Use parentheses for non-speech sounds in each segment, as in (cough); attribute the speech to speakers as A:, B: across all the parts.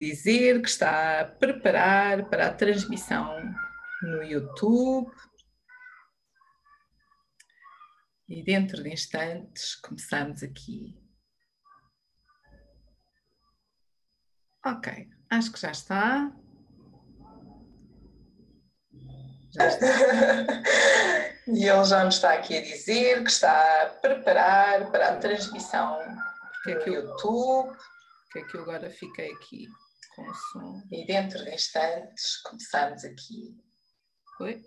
A: dizer que está a preparar para a transmissão no YouTube. E dentro de instantes começamos aqui. Ok, acho que já está. Já está. (laughs) e ele já me está aqui a dizer que está a preparar para a transmissão no YouTube. Que é que eu agora fiquei aqui com o som. E dentro de instantes começamos aqui. Oi?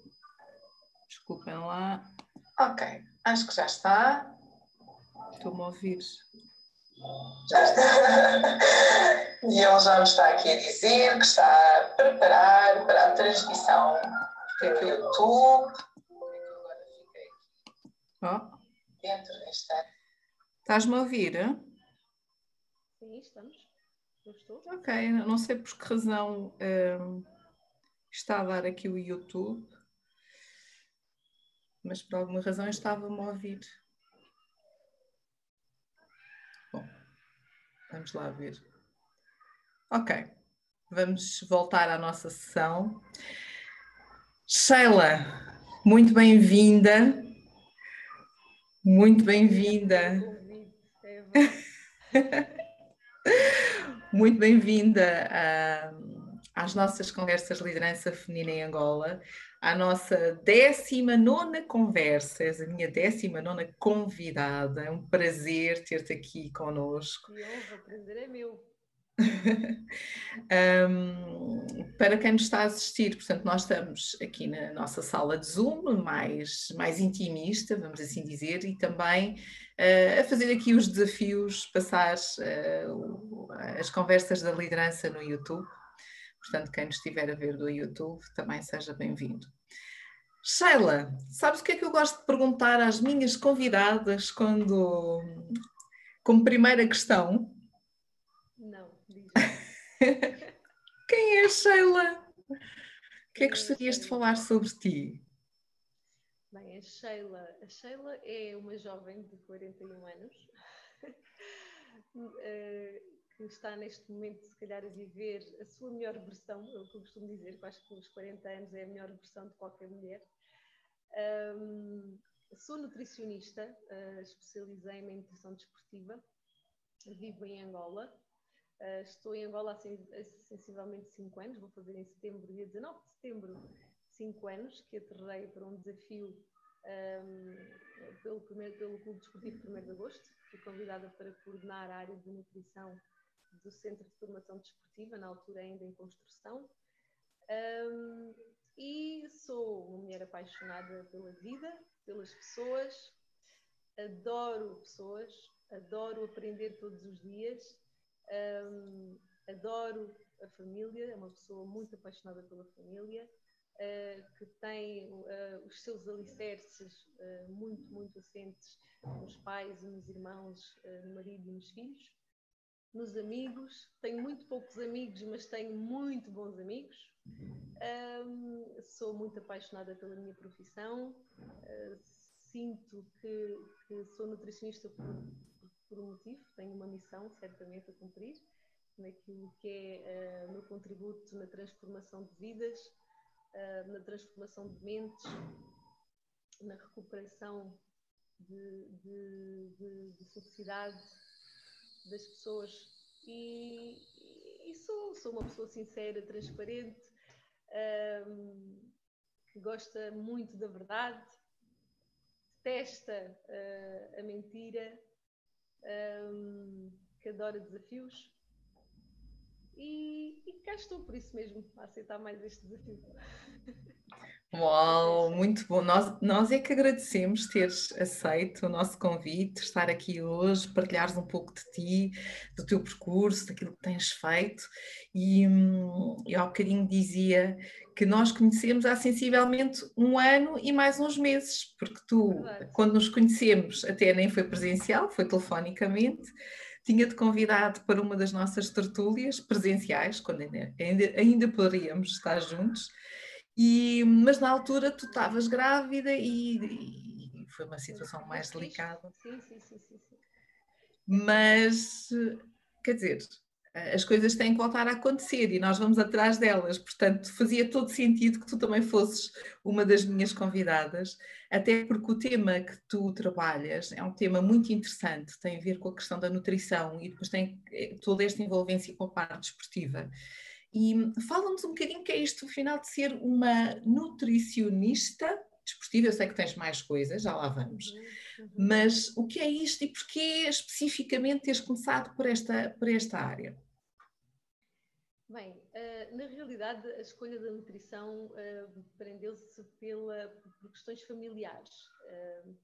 A: Desculpem lá. Ok, acho que já está. Estou-me a ouvir. Já está. e ele já me está aqui a dizer que está a preparar para a transmissão no YouTube. Oh. Dentro de instantes. Estás-me a ouvir?
B: Sim, estamos. Eu estou.
A: Ok, não sei por que razão um, está a dar aqui o YouTube, mas por alguma razão estava-me a ouvir. Bom, vamos lá ver. Ok, vamos voltar à nossa sessão. Sheila, muito bem-vinda. Muito bem-vinda. (laughs) Muito bem-vinda às nossas conversas de liderança feminina em Angola, à nossa 19 conversa, és a minha 19 convidada. É um prazer ter-te aqui conosco.
B: Honra, o prazer é meu. (laughs)
A: um, para quem nos está a assistir, portanto, nós estamos aqui na nossa sala de Zoom, mais, mais intimista, vamos assim dizer, e também uh, a fazer aqui os desafios, passar uh, as conversas da liderança no YouTube. Portanto, quem nos estiver a ver do YouTube, também seja bem-vindo. Sheila, sabes o que é que eu gosto de perguntar às minhas convidadas quando, como primeira questão?
B: Não. (laughs)
A: Quem é Sheila? O que é que gostarias de falar sobre ti?
B: Bem, a Sheila, a Sheila é uma jovem de 41 anos (laughs) eh, está neste momento, se calhar, a viver a sua melhor versão, é o que eu costumo dizer, que acho que os 40 anos é a melhor versão de qualquer mulher. Um, sou nutricionista, uh, especializei-me em nutrição desportiva, vivo em Angola. Uh, estou em Angola há sensivelmente 5 anos, vou fazer em setembro, dia 19 de setembro, 5 anos, que aterrei para um desafio um, pelo, primeiro, pelo Clube Desportivo 1 de Agosto. Fui convidada para coordenar a área de nutrição do Centro de Formação Desportiva, na altura ainda em construção. Um, e sou uma mulher apaixonada pela vida, pelas pessoas, adoro pessoas, adoro aprender todos os dias, um, adoro a família, é uma pessoa muito apaixonada pela família, uh, que tem uh, os seus alicerces uh, muito, muito assentes nos pais nos irmãos, no marido e nos filhos nos amigos. Tenho muito poucos amigos, mas tenho muito bons amigos. Um, sou muito apaixonada pela minha profissão. Uh, sinto que, que, sou nutricionista por, por, um motivo, tenho uma missão certamente a cumprir naquilo que é uh, meu contributo na transformação de vidas, uh, na transformação de mentes, na recuperação de, de, de, de sociedade das pessoas e, e sou, sou, uma pessoa sincera, transparente, um, que gosta muito da verdade, detesta uh, a mentira, um, que adora desafios. E, e cá estou por isso mesmo, a aceitar mais este desafio.
A: Uau, muito bom. Nós, nós é que agradecemos teres aceito o nosso convite, estar aqui hoje, partilhares um pouco de ti, do teu percurso, daquilo que tens feito. E hum, eu há bocadinho dizia que nós conhecemos há sensivelmente um ano e mais uns meses, porque tu, Verdade. quando nos conhecemos, até nem foi presencial, foi telefonicamente tinha-te convidado para uma das nossas tertúlias presenciais, quando ainda, ainda, poderíamos estar juntos, e, mas na altura tu estavas grávida e, e, foi uma situação mais delicada.
B: Sim, sim, sim, sim,
A: Mas, quer dizer, as coisas têm que voltar a acontecer e nós vamos atrás delas. Portanto, fazia todo sentido que tu também fosses uma das minhas convidadas, até porque o tema que tu trabalhas é um tema muito interessante, tem a ver com a questão da nutrição e depois tem eh, toda esta envolvência com a parte desportiva. E fala-nos um bocadinho que é isto, afinal, de ser uma nutricionista desportiva. Eu sei que tens mais coisas, já lá vamos. Uhum, uhum. Mas o que é isto e porquê especificamente teres começado por esta, por esta área?
B: Bem, uh, na realidade a escolha da nutrição uh, prendeu-se por questões familiares. Uh,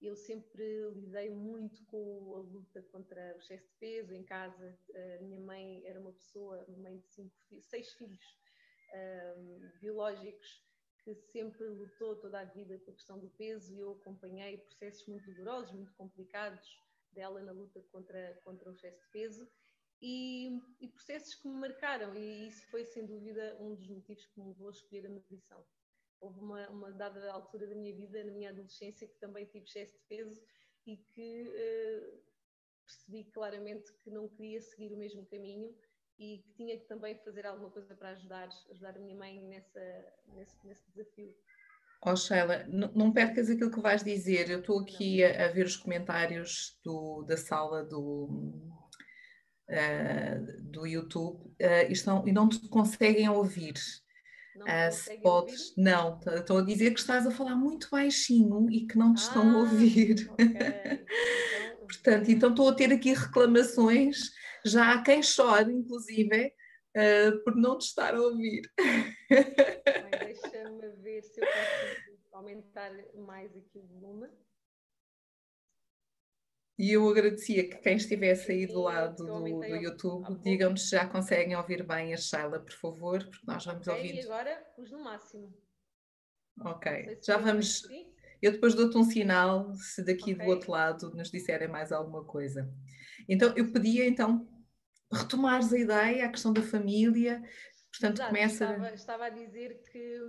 B: eu sempre lidei muito com a luta contra o excesso de peso em casa. A minha mãe era uma pessoa, mãe de cinco, seis filhos biológicos, que sempre lutou toda a vida com a questão do peso e eu acompanhei processos muito dolorosos, muito complicados dela na luta contra, contra o excesso de peso e, e, processos que me marcaram e isso foi sem dúvida um dos motivos que me levou a escolher a nutrição. Houve uma, uma dada altura da minha vida, na minha adolescência, que também tive excesso de peso e que uh, percebi claramente que não queria seguir o mesmo caminho e que tinha que também fazer alguma coisa para ajudar, ajudar a minha mãe nessa, nesse, nesse desafio.
A: Oh Sheila, não, percas aquilo que vais dizer. Eu estou aqui a, a, ver os comentários do, da sala do, uh, do YouTube uh, e, estão, e não te conseguem ouvir.
B: Não uh,
A: se podes, ouvir? não, estou a dizer que estás a falar muito baixinho e que não te ah, estão a ah, ouvir. Okay. (laughs) Então, Portanto, então estou a ter aqui reclamações já há quem chore, inclusive, uh, por não te estar a ouvir.
B: Deixa-me ver se eu posso aumentar mais aqui o volume.
A: E eu agradecia que quem estivesse aí do lado do, do YouTube, digam-nos se já conseguem ouvir bem a Sheila, por favor, porque nós vamos okay, ouvindo.
B: E agora pus no máximo.
A: Ok, já vamos. Eu depois dou-te um sinal se daqui okay. do outro lado nos disserem mais alguma coisa. Então, eu pedia então retomares a ideia, a questão da família, portanto Exato, começa...
B: Estava, estava, a dizer que,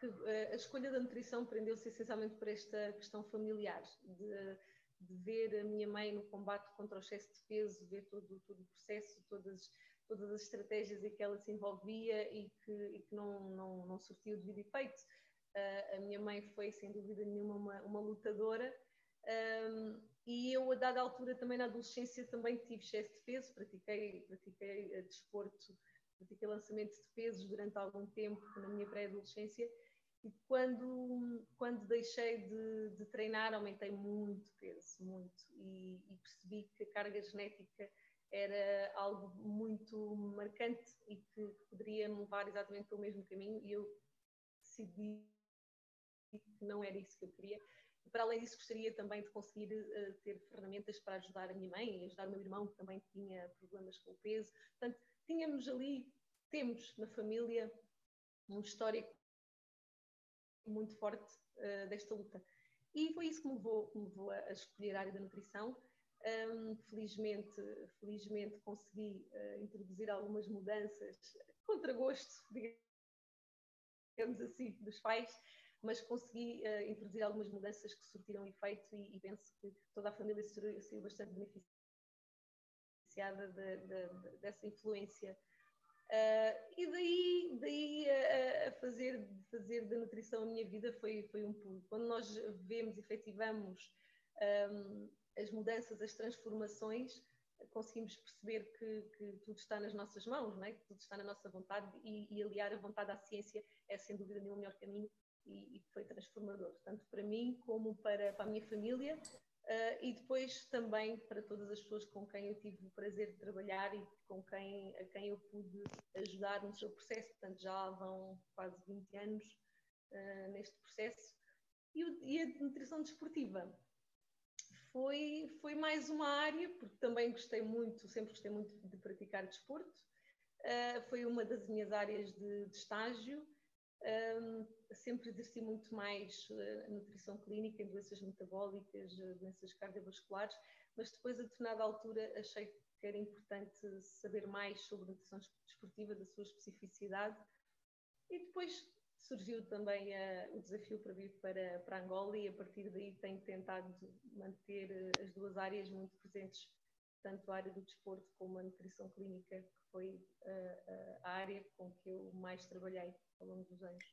B: que, eh, a escolha da nutrição prendeu-se essencialmente por esta questão familiar, de, de, ver a minha mãe no combate contra o excesso de peso, ver todo, todo o processo, todas, todas as estratégias em que ela se envolvia e que, e que não, não, não surtiu devido efeito. Uh, a minha mãe foi, sem dúvida nenhuma, uma, uma lutadora, um, e eu, a dada altura, também na adolescência, também tive excesso de peso, pratiquei, pratiquei uh, desporto, pratiquei lançamento de pesos durante algum tempo na minha pré-adolescência. E quando, quando deixei de, de, treinar, aumentei muito peso, muito. E, e, percebi que a carga genética era algo muito marcante e que poderia me levar exatamente pelo mesmo caminho. E eu decidi que não era isso que eu queria para além disso, gostaria também de conseguir uh, ter ferramentas para ajudar a minha mãe e ajudar o meu irmão, que também tinha problemas com o peso. Portanto, tínhamos ali, temos na família um histórico muito forte uh, desta luta. E foi isso que me levou, me levou a, escolher a área da nutrição. Um, felizmente, felizmente consegui uh, introduzir algumas mudanças contra gosto, (laughs) digamos assim, dos pais, mas consegui uh, introduzir algumas mudanças que surtiram efeito e, e penso que toda a família saiu bastante beneficiada de, de, de, dessa influência. Uh, e daí, daí a, a, fazer, fazer da nutrição a minha vida foi, foi um pulo. Quando nós vemos, efetivamos um, as mudanças, as transformações, conseguimos perceber que, que, tudo está nas nossas mãos, não é? que tudo está na nossa vontade e, e aliar a vontade à ciência é sem dúvida nenhuma o melhor caminho e, e foi transformador, tanto para mim como para, para a minha família uh, e depois também para todas as pessoas com quem eu tive o prazer de trabalhar e com quem, a quem eu pude ajudar no seu processo. Portanto, já vão quase 20 anos uh, neste processo. E, o, e, a nutrição desportiva foi, foi mais uma área, porque também gostei muito, sempre gostei muito de praticar desporto. Uh, foi uma das minhas áreas de, de estágio sempre exerci muito mais a nutrição clínica em doenças metabólicas, uh, doenças cardiovasculares, mas depois, a determinada altura, achei que era importante saber mais sobre a nutrição desportiva, da sua especificidade, e depois surgiu também uh, o desafio para vir para, para Angola e a partir daí tenho tentado manter as duas áreas muito presentes tanto a área do desporto como a nutrição clínica, que foi uh, a área com que eu mais trabalhei ao longo dos anos.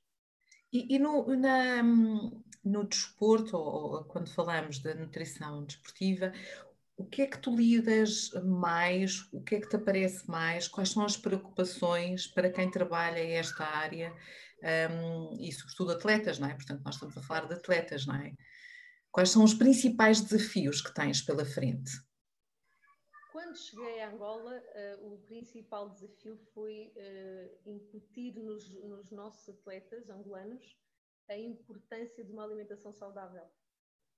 A: E, e no, na, no desporto, ou, ou, quando falamos da nutrição desportiva, o que é que tu lidas mais? O que é que te aparece mais? Quais são as preocupações para quem trabalha esta área? Um, e sobretudo atletas, não é? Portanto, nós estamos a falar de atletas, não é? Quais são os principais desafios que tens pela frente?
B: Quando cheguei a Angola, uh, o principal desafio foi uh, incutir nos, nos nossos atletas angolanos a importância de uma alimentação saudável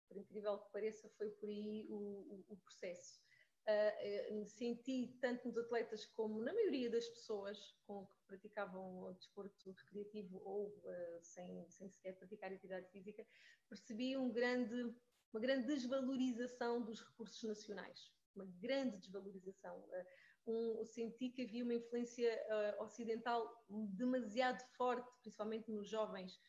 B: por incrível que pareça, foi por aí o, o, o processo. Uh, senti tanto nos atletas como na maioria das pessoas com que praticavam o desporto recreativo ou sem, sem sequer praticar atividade física, percebi um grande, uma grande desvalorização dos recursos nacionais, uma grande desvalorização. Uh, um, senti que havia uma influência ocidental demasiado forte, principalmente nos jovens,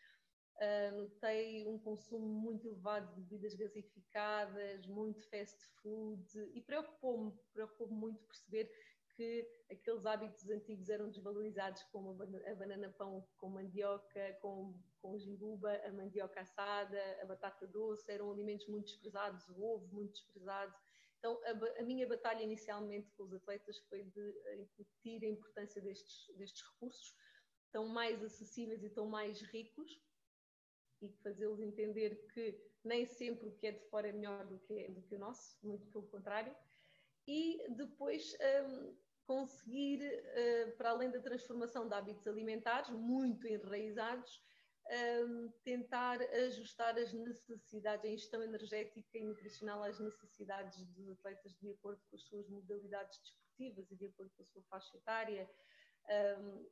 B: Uh, notei um consumo muito elevado de bebidas gasificadas, muito fast food e preocupou-me, preocupou-me muito perceber que aqueles hábitos antigos eram desvalorizados, como a banana pão com mandioca, com, com jinguba, a mandioca assada, a batata doce, eram alimentos muito desprezados, o ovo muito desprezado. Então, a, a minha batalha inicialmente com os atletas foi de incutir a importância destes, destes recursos, tão mais acessíveis e tão mais ricos, e fazê-los entender que nem sempre o que é de fora é melhor do que, do que o nosso, muito pelo contrário. E depois um, conseguir, uh, para além da transformação de hábitos alimentares, muito enraizados, um, tentar ajustar as necessidades, a ingestão energética e nutricional às necessidades dos atletas de acordo com as suas modalidades desportivas e de acordo com a sua faixa etária. Um,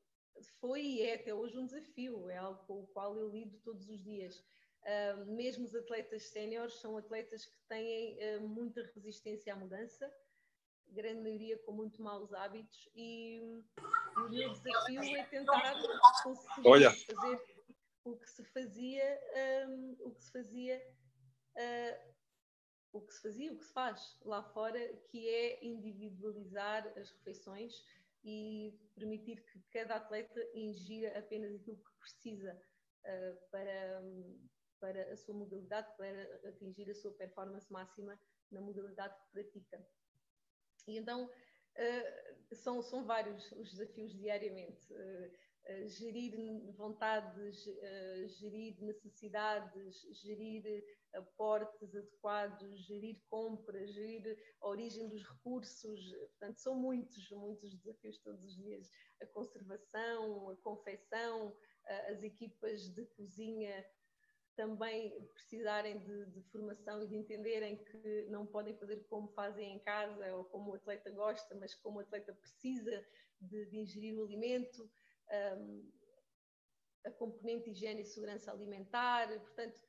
B: foi e é até hoje um desafio, é algo com o qual eu lido todos os dias. Uh, mesmo os atletas séniores são atletas que têm uh, muita resistência à mudança, grande maioria com muito maus hábitos, e, e o meu desafio é tentar conseguir Olha. fazer o que se fazia, um, o que se fazia, uh, o que se fazia, o que se faz lá fora, que é individualizar as refeições e permitir que cada atleta ingira apenas aquilo que precisa uh, para, para a sua modalidade, para atingir a sua performance máxima na modalidade que pratica. E então uh, são, são vários os desafios diariamente. Uh, gerir vontades, gerir necessidades, gerir aportes adequados, gerir compras, gerir a origem dos recursos. Portanto, são muitos, muitos desafios todos os dias. A conservação, a confecção, as equipas de cozinha também precisarem de, de, formação e de entenderem que não podem fazer como fazem em casa ou como o atleta gosta, mas como o atleta precisa de, de ingerir o alimento. Um, a componente higiene e segurança alimentar, portanto,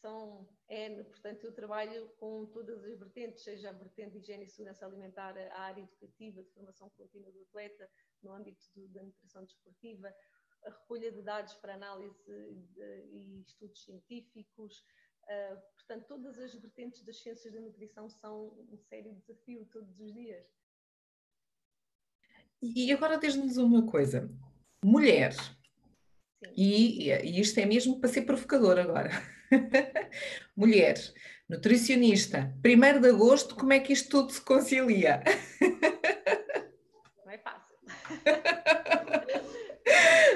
B: são N, portanto eu trabalho com todas as vertentes, seja a vertente de higiene e segurança alimentar, a área educativa, de formação contínua do atleta, no âmbito do, da nutrição desportiva, a recolha de dados para análise de, e estudos científicos, uh, portanto todas as vertentes das ciências da nutrição são um sério desafio todos os dias.
A: E agora diz-nos uma coisa, mulher, e, e isto é mesmo para ser provocador agora. (laughs) Mulher, nutricionista, 1 de agosto, como é que isto tudo se concilia?
B: Não é fácil. (laughs)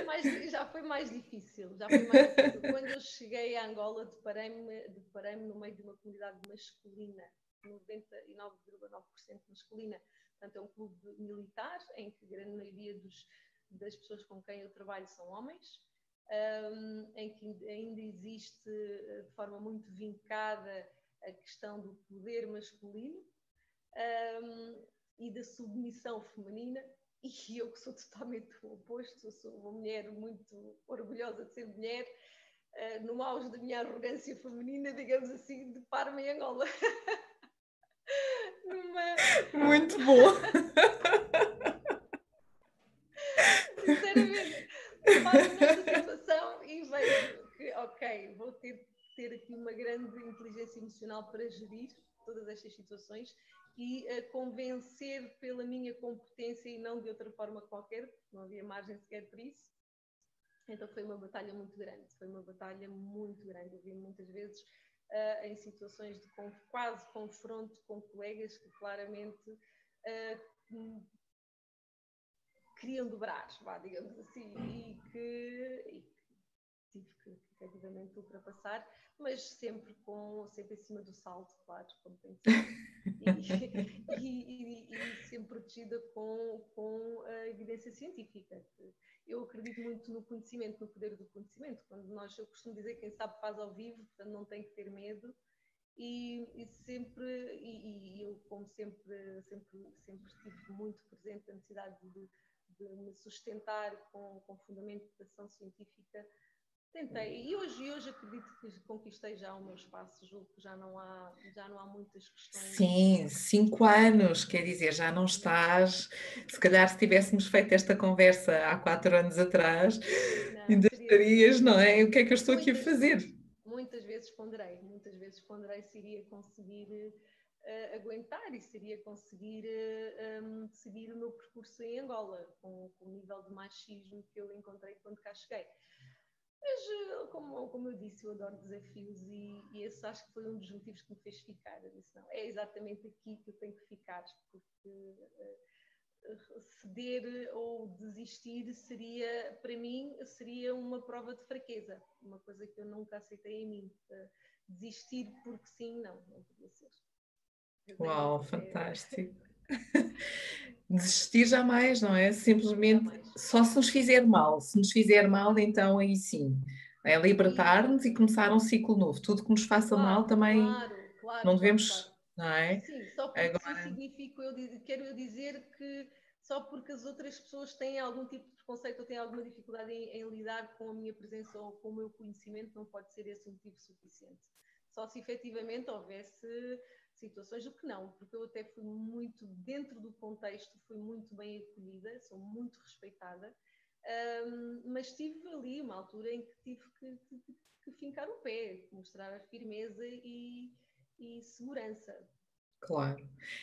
B: Mas já foi mais difícil, já foi mais difícil. Quando eu cheguei a Angola, deparei-me deparei no meio de uma comunidade masculina, 99,9% masculina. Portanto, é um clube militar em que a grande maioria dos, das pessoas com quem eu trabalho são homens um, em que ainda existe eh, de forma muito vincada a questão do poder masculino um, e da submissão feminina. E eu que sou totalmente o oposto, sou uma mulher muito orgulhosa de ser mulher, uh, no auge da minha arrogância feminina, digamos assim, de Parma em Angola. (laughs)
A: Numa... Muito bom! (laughs)
B: situação e vejo que, ok, vou ter, ter aqui uma grande inteligência emocional para gerir todas estas situações e uh, convencer pela minha competência e não de outra forma qualquer, não havia margem sequer para isso. Então foi uma batalha muito grande, foi uma batalha muito grande. Eu vi muitas vezes uh, em situações de quase confronto com colegas que claramente uh, queriam dobrar, vá, digamos assim, e que, e que tive que efetivamente ultrapassar, mas sempre com sempre em cima do salto, claro, como tem que (laughs) e, e, e, sempre protegida com, com a evidência científica. Eu acredito muito no conhecimento, no poder do conhecimento. Quando nós, eu costumo dizer, quem sabe faz ao vivo, portanto não tem que ter medo. E, e sempre, e, e, eu como sempre, sempre, sempre estive muito presente a necessidade de de me sustentar com, com fundamentação científica, tentei. E hoje, hoje acredito que conquistei já o meu espaço, julgo que já não há, já não há muitas questões.
A: Sim, cinco anos, quer dizer, já não estás. Se calhar se tivéssemos feito esta conversa há quatro anos atrás, não, ainda estarias, não é? O que é que eu estou muitas, aqui a fazer?
B: Muitas vezes ponderei, muitas vezes ponderei se iria conseguir uh, aguentar e seria conseguir uh, um, seguir o meu percurso em Angola, com, com, o nível de machismo que eu encontrei quando cá cheguei. Mas, uh, como, como eu disse, eu adoro desafios e, e, esse acho que foi um dos motivos que me fez ficar. Eu disse, não, é exatamente aqui que eu tenho que ficar, porque ceder ou desistir seria, para mim, seria uma prova de fraqueza, uma coisa que eu nunca aceitei em mim. Desistir porque sim, não, não podia ser.
A: Uau, fantástico. (laughs) Desistir jamais, não é? Simplesmente só se nos fizer mal. Se nos fizer mal, então aí sim. É libertar-nos e começar um ciclo novo. Tudo que nos faça claro, mal também claro, claro, não devemos, não é?
B: Sim, só porque Agora... significa, eu quero eu dizer que só porque as outras pessoas têm algum tipo de preconceito ou têm alguma dificuldade em, em lidar com a minha presença ou com o meu conhecimento, não pode ser esse um motivo suficiente. Só se efetivamente houvesse situações, o que não, porque eu até fui muito, dentro do contexto, fui muito bem acolhida, sou muito respeitada, um, mas tive ali uma altura em que tive que, que, que fincar o pé, mostrar firmeza e, e segurança.
A: Claro.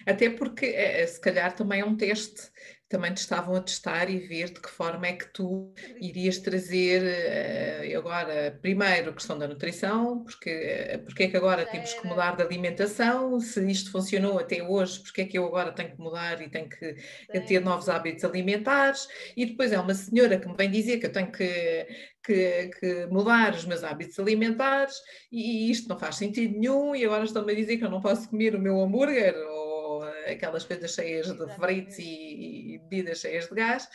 A: Até porque, é, se calhar, também é um teste também te estavam a testar e ver de que forma é que tu irias trazer uh, agora, primeiro, a questão da nutrição, porque, porque é que agora temos que mudar de alimentação, se isto funcionou até hoje, porque é que eu agora tenho que mudar e tenho que ter novos hábitos alimentares, e depois é uma senhora que me vem dizer que eu tenho que, que, que mudar os meus hábitos alimentares, e, e isto não faz sentido nenhum, e agora estão-me a dizer que eu não posso comer o meu hambúrguer, ou aquelas coisas cheias de fritos e, bebidas cheias de gás.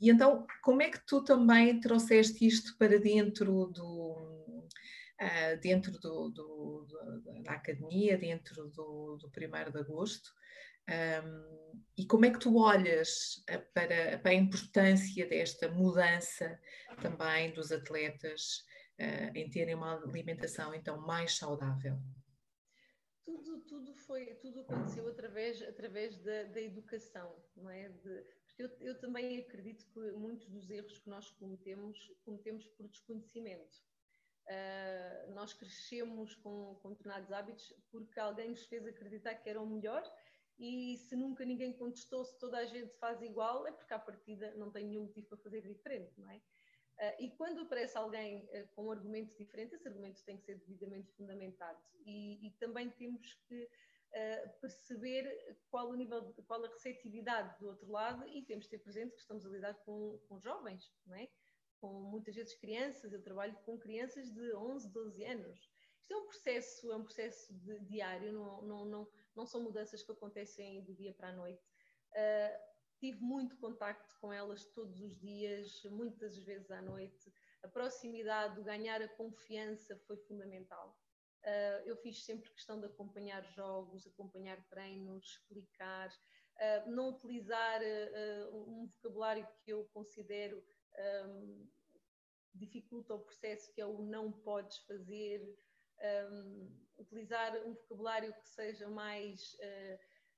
A: E então, como é que tu também trouxeste isto para dentro do, Uh, dentro do, do, do, da academia, dentro do, do 1 de agosto, um, e como é que tu olhas ah, para, para, a importância desta mudança também dos atletas uh, em terem uma alimentação então mais saudável?
B: tudo, tudo foi, tudo aconteceu através, através da, da educação, não é? De, eu, eu, também acredito que muitos dos erros que nós cometemos, cometemos por desconhecimento. Uh, nós crescemos com, com determinados hábitos porque alguém nos fez acreditar que era o melhor e se nunca ninguém contestou, se toda a gente faz igual, é porque à partida não tem nenhum motivo para fazer diferente, não é? Uh, e quando aparece alguém uh, com um argumento diferente, esse argumento tem que ser devidamente fundamentado. E, e também temos que uh, perceber qual o nível, de, qual a receptividade do outro lado e temos de ter presente que estamos a lidar com, com jovens, não é? com muitas vezes crianças. Eu trabalho com crianças de 11, 12 anos. Isto é um processo, é um processo de, diário, não, não, não, não são mudanças que acontecem do dia para a noite. Uh, tive muito contacto com elas todos os dias, muitas vezes à noite. A proximidade, o ganhar a confiança foi fundamental. Uh, eu fiz sempre questão de acompanhar jogos, acompanhar treinos, explicar, uh, não utilizar um vocabulário que eu considero um, dificulta o processo, que é o não podes fazer, um, utilizar um vocabulário que seja mais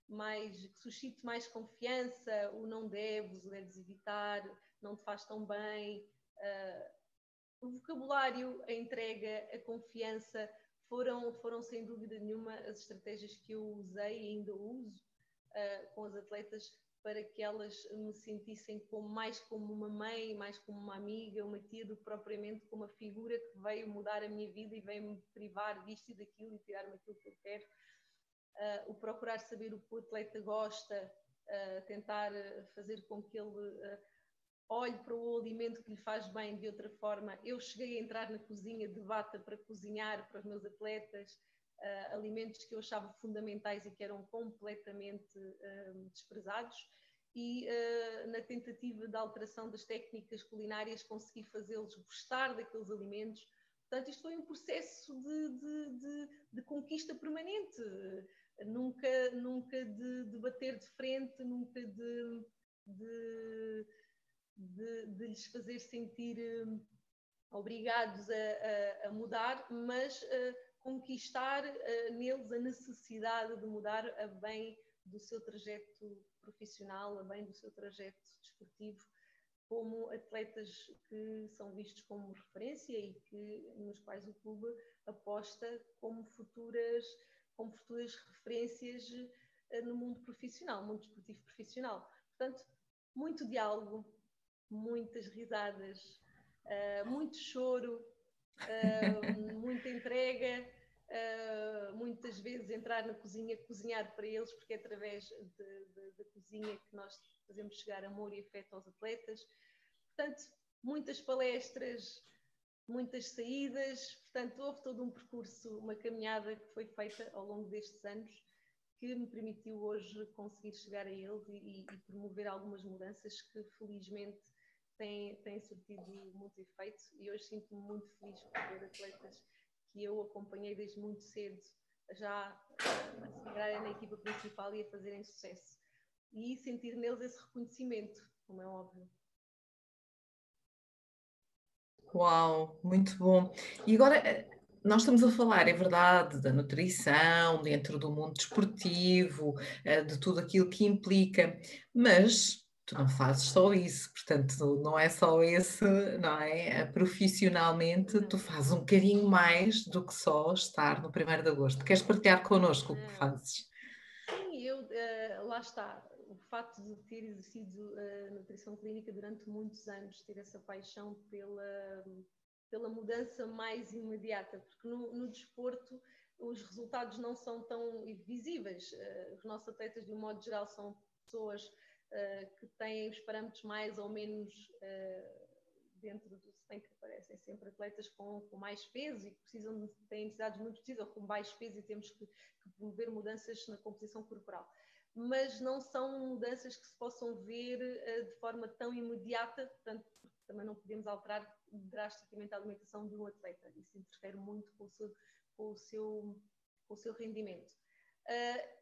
B: mais, que suscite mais confiança, o não deves, o deves evitar, não te faz tão bem. Uh, o vocabulário, a entrega, a confiança foram, foram sem dúvida nenhuma as estratégias que eu usei e ainda uso uh, com as atletas para que elas me sentissem como, mais como uma mãe, mais como uma amiga, uma tia, do que propriamente como uma figura que veio mudar a minha vida e veio me privar disto e daquilo e tirar-me aquilo que eu quero. Uh, o procurar saber o que o atleta gosta, uh, tentar fazer com que ele uh, olhe para o alimento que lhe faz bem de outra forma. Eu cheguei a entrar na cozinha de bata para cozinhar para os meus atletas. Uh, alimentos que eu achava fundamentais e que eram completamente uh, desprezados, e uh, na tentativa de alteração das técnicas culinárias consegui fazê-los gostar daqueles alimentos. Portanto, isto foi um processo de, de, de, de conquista permanente, nunca, nunca de, bater de frente, nunca de, de, lhes fazer sentir obrigados a, a, a, mudar, mas conquistar uh, neles a necessidade de mudar a bem do seu trajeto profissional, a bem do seu trajeto desportivo, como atletas que são vistos como referência e que, nos quais o clube aposta como futuras, como futuras referências uh, no mundo profissional, mundo desportivo profissional. Portanto, muito diálogo, muitas risadas, uh, muito choro, uh, (laughs) muita entrega, Uh, muitas vezes entrar na cozinha, cozinhar para eles, porque é através da cozinha que nós fazemos chegar amor e afeto aos atletas. Portanto, muitas palestras, muitas saídas, portanto, houve todo um percurso, uma caminhada que foi feita ao longo destes anos que me permitiu hoje conseguir chegar a eles e, e promover algumas mudanças que felizmente têm, têm surtido muito efeito e hoje sinto-me muito feliz por ver atletas que eu acompanhei desde muito cedo já a integrarem na equipa principal e a fazerem sucesso. E sentir neles esse reconhecimento, como é óbvio.
A: Uau, muito bom. E agora eh, nós estamos a falar, é verdade, da nutrição, dentro do mundo desportivo, eh, de tudo aquilo que implica, mas tu não fazes só isso, portanto, não é só esse, não é? Eh, profissionalmente, tu fazes um bocadinho mais do que só estar no 1 de agosto. Queres partilhar connosco o que fazes?
B: Sim, eu, uh, lá está. O facto de ter exercido uh, nutrição clínica durante muitos anos, ter essa paixão pela, pela mudança mais imediata, porque no, no desporto os resultados não são tão visíveis. Uh, os nossos atletas, de um modo geral, são pessoas uh, que têm os parâmetros mais ou menos uh, dentro do. Se bem que aparecem sempre atletas com, com mais peso e que precisam de, têm necessidades muito precisas, ou com baixo peso e temos que, que promover mudanças na composição corporal. Mas não são mudanças que se possam ver uh, de forma tão imediata, portanto, também não podemos alterar drasticamente a alimentação de um atleta. Isso interfere muito com o seu, com o seu, com o seu rendimento. Uh,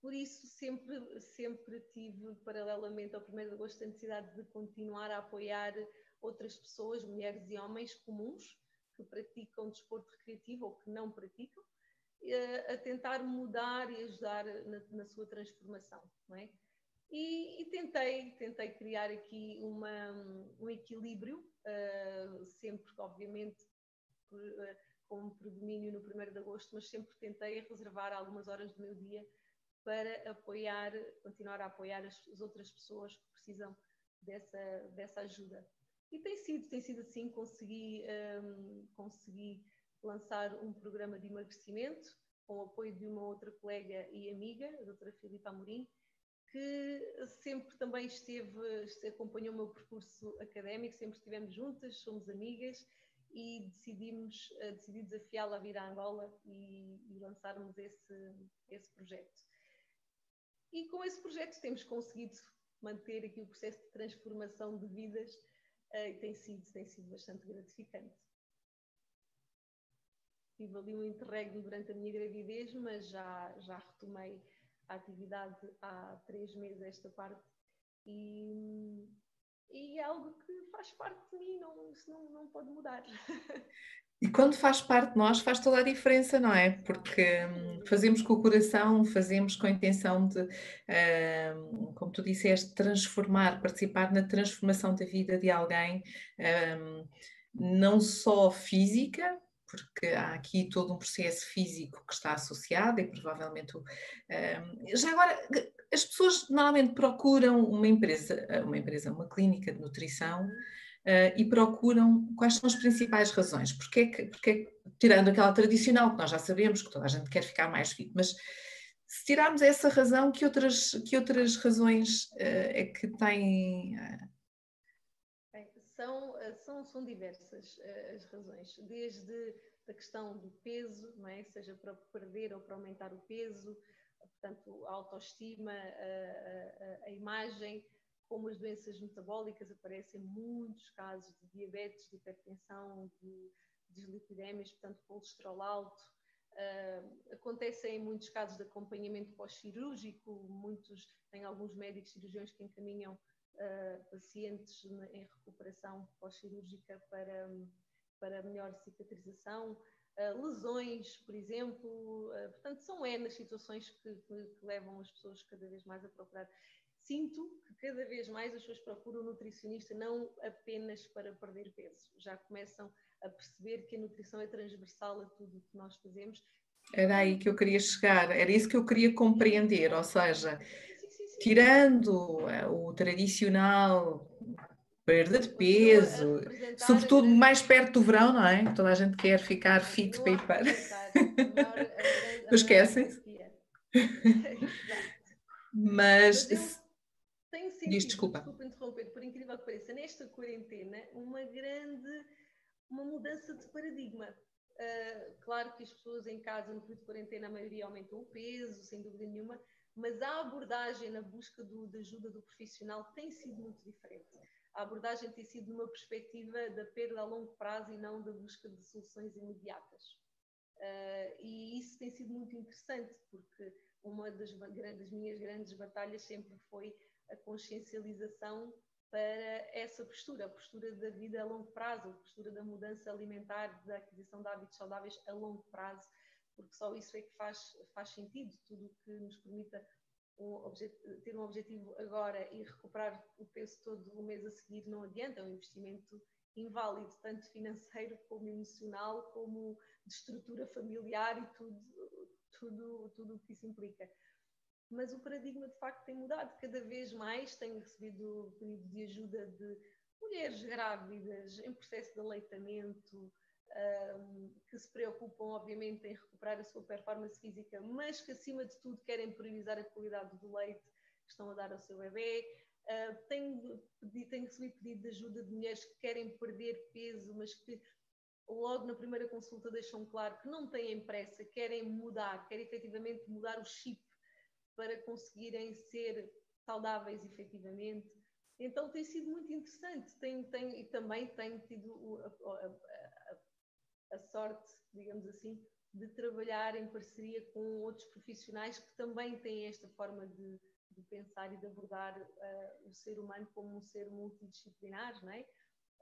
B: por isso sempre, sempre tive, paralelamente ao 1 de agosto, a necessidade de continuar a apoiar outras pessoas, mulheres e homens comuns, que praticam desporto recreativo ou que não praticam, eh, a tentar mudar e ajudar na, na sua transformação, é? E, e, tentei, tentei criar aqui uma, um equilíbrio, uh, sempre, obviamente, por, uh, com predomínio no 1 de agosto, mas sempre tentei reservar algumas horas do meu dia para apoiar, continuar a apoiar as, as outras pessoas que precisam dessa, dessa ajuda. E tem sido, tem sido assim, consegui, um, consegui lançar um programa de emagrecimento com o apoio de uma outra colega e amiga, a doutora Filipa Amorim, que sempre também esteve, acompanhou o meu percurso académico, sempre estivemos juntas, somos amigas e decidimos, uh, decidi desafiá-la a vir à Angola e, e lançarmos esse, esse projeto. E com esse projeto temos conseguido manter aqui o processo de transformação de vidas uh, e tem sido, tem sido bastante gratificante. Tive ali um interregno durante a minha gravidez, mas já, já retomei a atividade há três meses esta parte e, e é algo que faz parte de mim, não, isso não, não pode mudar. (laughs)
A: E quando faz parte de nós, faz toda a diferença, não é? Porque hum, fazemos com o coração, fazemos com a intenção de, hum, como tu disseste, transformar, participar na transformação da vida de alguém, hum, não só física, porque há aqui todo um processo físico que está associado e provavelmente. Já agora, as pessoas normalmente procuram uma empresa, uma empresa, uma clínica de nutrição. Uh, e procuram quais são as principais razões. Porque é que, porque é que, tirando aquela tradicional que nós já sabemos que toda a gente quer ficar mais fit, mas se tirarmos essa razão, que outras, que outras razões uh, é que têm uh,
B: são, eh, são, são diversas as razões, desde a questão do peso, não é? seja para perder ou para aumentar o peso, portanto, a autoestima, a, a, a imagem, como as doenças metabólicas, aparecem muitos casos de diabetes, de hipertensão, de dislipidemias, portanto, colesterol alto. Uh, acontecem em muitos casos de acompanhamento pós-cirúrgico, muitos, tem alguns médicos cirurgiões que encaminham uh, pacientes em recuperação pós-cirúrgica para, para melhor cicatrização, uh, lesões, por exemplo. Uh, portanto, são é nas situações que, que, que, levam as pessoas cada vez mais a procurar. Sinto que cada vez mais as pessoas procuram um nutricionista não apenas para perder peso, já começam a perceber que a nutrição é transversal a tudo o que nós fazemos.
A: Era aí que eu queria chegar, era isso que eu queria compreender, ou seja, tirando eh, o tradicional perda de peso, sobretudo mais perto do verão, não é? Toda a gente quer ficar fit para ir para. (laughs) Esquecem-se. (laughs) Mas.
B: Sentido, Diz, desculpa. desculpa interromper, por incrível que pareça, nesta quarentena, uma grande uma mudança de paradigma. Uh, claro que as pessoas em casa, no período de quarentena, a maioria aumentou o peso, sem dúvida nenhuma, mas a abordagem na busca do, de ajuda do profissional tem sido muito diferente. A abordagem tem sido numa perspectiva da perda a longo prazo e não da busca de soluções imediatas. Uh, e isso tem sido muito interessante, porque uma das, das minhas grandes batalhas sempre foi a consciencialização para essa postura, a postura da vida a longo prazo, a postura da mudança alimentar, da aquisição de hábitos saudáveis a longo prazo, porque só isso é que faz, faz sentido, tudo o que nos permita um ter um objetivo agora e recuperar o peso todo o mês a seguir não adianta, é um investimento inválido, tanto financeiro como emocional, como de estrutura familiar e tudo, tudo, tudo o que isso implica. Mas o paradigma de facto tem mudado, cada vez mais tenho recebido pedidos de ajuda de mulheres grávidas em processo de aleitamento, um, que se preocupam, obviamente, em recuperar a sua performance física, mas que, acima de tudo, querem priorizar a qualidade do leite que estão a dar ao seu bebê. Uh, tenho, tenho recebido pedido de ajuda de mulheres que querem perder peso, mas que logo na primeira consulta deixam claro que não têm pressa, querem mudar, querem efetivamente mudar o chip para conseguirem ser saudáveis efetivamente. Então tem sido muito interessante e também tenho tido a, a, a sorte, digamos assim, de trabalhar em parceria com outros profissionais que também têm esta forma de, de pensar e de abordar uh, o ser humano como um ser multidisciplinar, não é?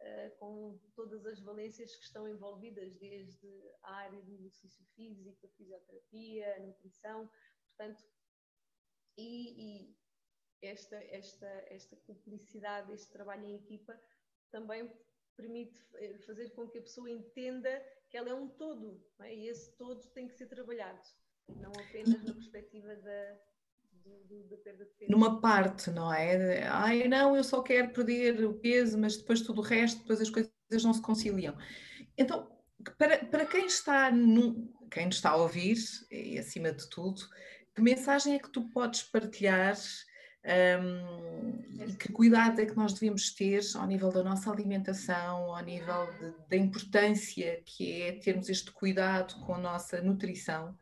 B: Uh, com todas as valências que estão envolvidas, desde a área do exercício físico, a fisioterapia, a nutrição, portanto, e, e esta, esta, esta cumplicidade, este trabalho em equipa, também permite eh, fazer com que a pessoa entenda que ela é um todo, é? e esse todo tem que ser trabalhado, não apenas na perspectiva da.
A: Numa parte, não é? Ai, não, eu só quero perder o peso, mas depois tudo o resto, depois as coisas não se conciliam. Então, para, para quem está no, quem está a ouvir, e acima de tudo, que mensagem é que tu podes partilhar um, e que cuidado é que nós devemos ter ao nível da nossa alimentação, ao nível de, da importância que é termos este cuidado com a nossa nutrição.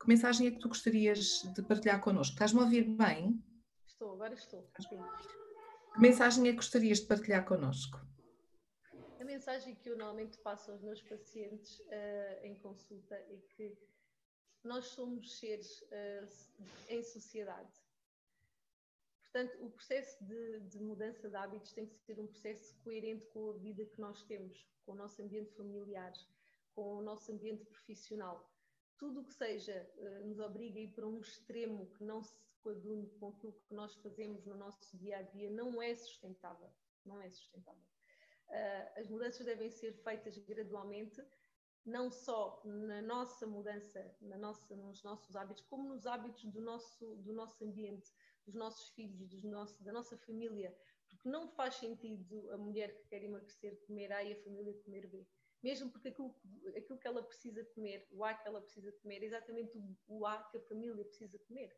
A: Que mensagem é que tu gostarias de partilhar connosco? Estás-me a ouvir bem?
B: Estou, agora estou.
A: Que mensagem é que gostarias de partilhar connosco?
B: A mensagem que eu normalmente passo aos meus pacientes uh, em consulta é que nós somos seres uh, em sociedade Portanto, o processo de, de, mudança de hábitos tem que ser um processo coerente com a vida que nós temos, com o nosso ambiente familiar, com o nosso ambiente profissional. Tudo o que seja uh, nos obriga a ir para um extremo que não se coadune com aquilo que nós fazemos no nosso dia a dia não é sustentável. Não é sustentável. Uh, as mudanças devem ser feitas gradualmente, não só na nossa mudança, na nossa, nos nossos hábitos, como nos hábitos do nosso, do nosso ambiente, dos nossos filhos, dos nosso, da nossa família, porque não faz sentido a mulher que quer emagrecer comer A e a família comer B. Mesmo porque aquilo, aquilo que ela precisa comer, o A que ela precisa comer, é exatamente o, o A que a família precisa comer.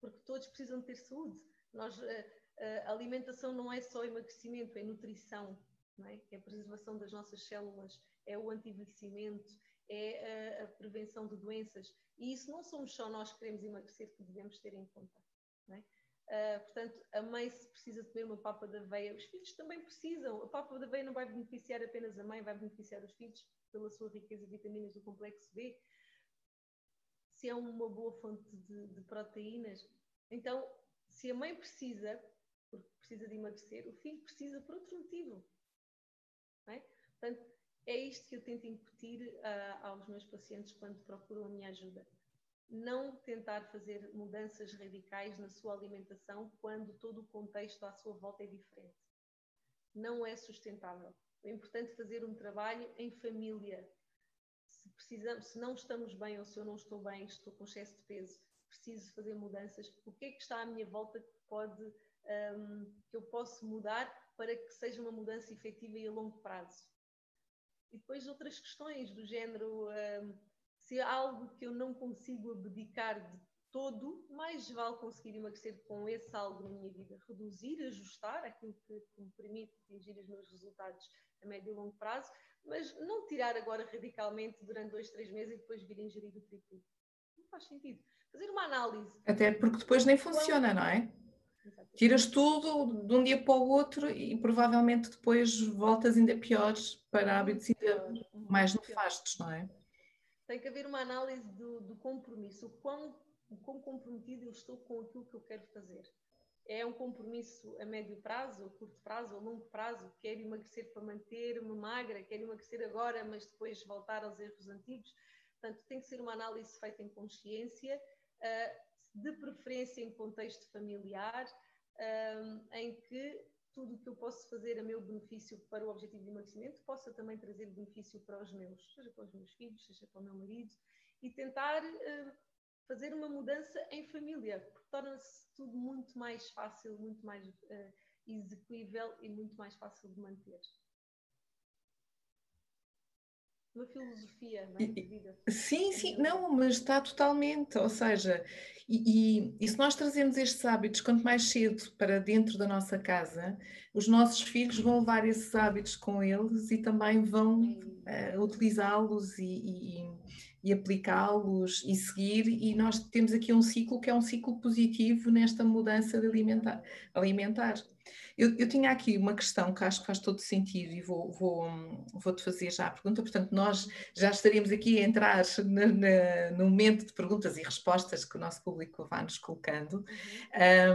B: Porque todos precisam ter saúde. Nós, a, a alimentação não é só emagrecimento, é nutrição, é? é? a preservação das nossas células, é o anti-envelhecimento, é a, a, prevenção de doenças. E isso não somos só nós que queremos emagrecer que devemos ter em conta. É? Uh, portanto, a mãe se precisa comer uma papa de aveia, os filhos também precisam. A papa de aveia não vai beneficiar apenas a mãe, vai beneficiar os filhos pela sua riqueza de vitaminas do complexo B. Se é uma boa fonte de, de proteínas. Então, se a mãe precisa, porque precisa de emagrecer, o filho precisa por outro motivo. É? Portanto, é isto que eu tento incutir uh, aos meus pacientes quando procuram a minha ajuda não tentar fazer mudanças radicais na sua alimentação quando todo o contexto à sua volta é diferente. Não é sustentável. É importante fazer um trabalho em família. Se, precisamos, se não estamos bem ou se eu não estou bem, estou com excesso de peso, preciso fazer mudanças. O que é que está à minha volta que pode um, que eu posso mudar para que seja uma mudança efetiva e a longo prazo? E depois outras questões do género um, se há algo que eu não consigo abdicar de todo, mais vale conseguir emagrecer com esse algo na minha vida. Reduzir, ajustar aquilo que, me permite atingir os meus resultados a médio e longo prazo, mas não tirar agora radicalmente durante dois, três meses e depois vir ingerir o triplo. Não faz sentido. Fazer uma análise.
A: Até porque depois nem funciona, não é? Tiras tudo de um dia para o outro e provavelmente depois voltas ainda piores para hábitos ainda mais nefastos, não é?
B: tem que haver uma análise do, do compromisso, o quão, o quão comprometido eu estou com aquilo que eu quero fazer. É um compromisso a médio prazo, a curto prazo, a longo prazo? Quero emagrecer para manter-me magra, quero emagrecer agora, mas depois voltar aos erros antigos? Portanto, tem que ser uma análise feita em consciência, ah, de preferência em contexto familiar, em que tudo o que eu posso fazer a meu benefício para o objetivo de emagrecimento possa também trazer benefício para os meus, seja para os meus filhos, seja para o meu marido, e tentar fazer uma mudança em família, porque torna-se tudo muito mais fácil, muito mais uh, execuível e muito mais fácil de manter uma filosofia é? de vida.
A: Sim, sim, não, mas está totalmente, ou seja, e, e, e, se nós trazemos estes hábitos quanto mais cedo para dentro da nossa casa, os nossos filhos vão levar esses hábitos com eles e também vão uh, utilizá-los e, e aplicá-los e seguir, e nós temos aqui um ciclo que é um ciclo positivo nesta mudança de alimentar. alimentar. Eu, eu, tinha aqui uma questão que acho que faz todo sentido e vou, vou, vou-te fazer já a pergunta. Portanto, nós já estaríamos aqui a entrar na, na, no momento de perguntas e respostas que o nosso público vai nos colocando.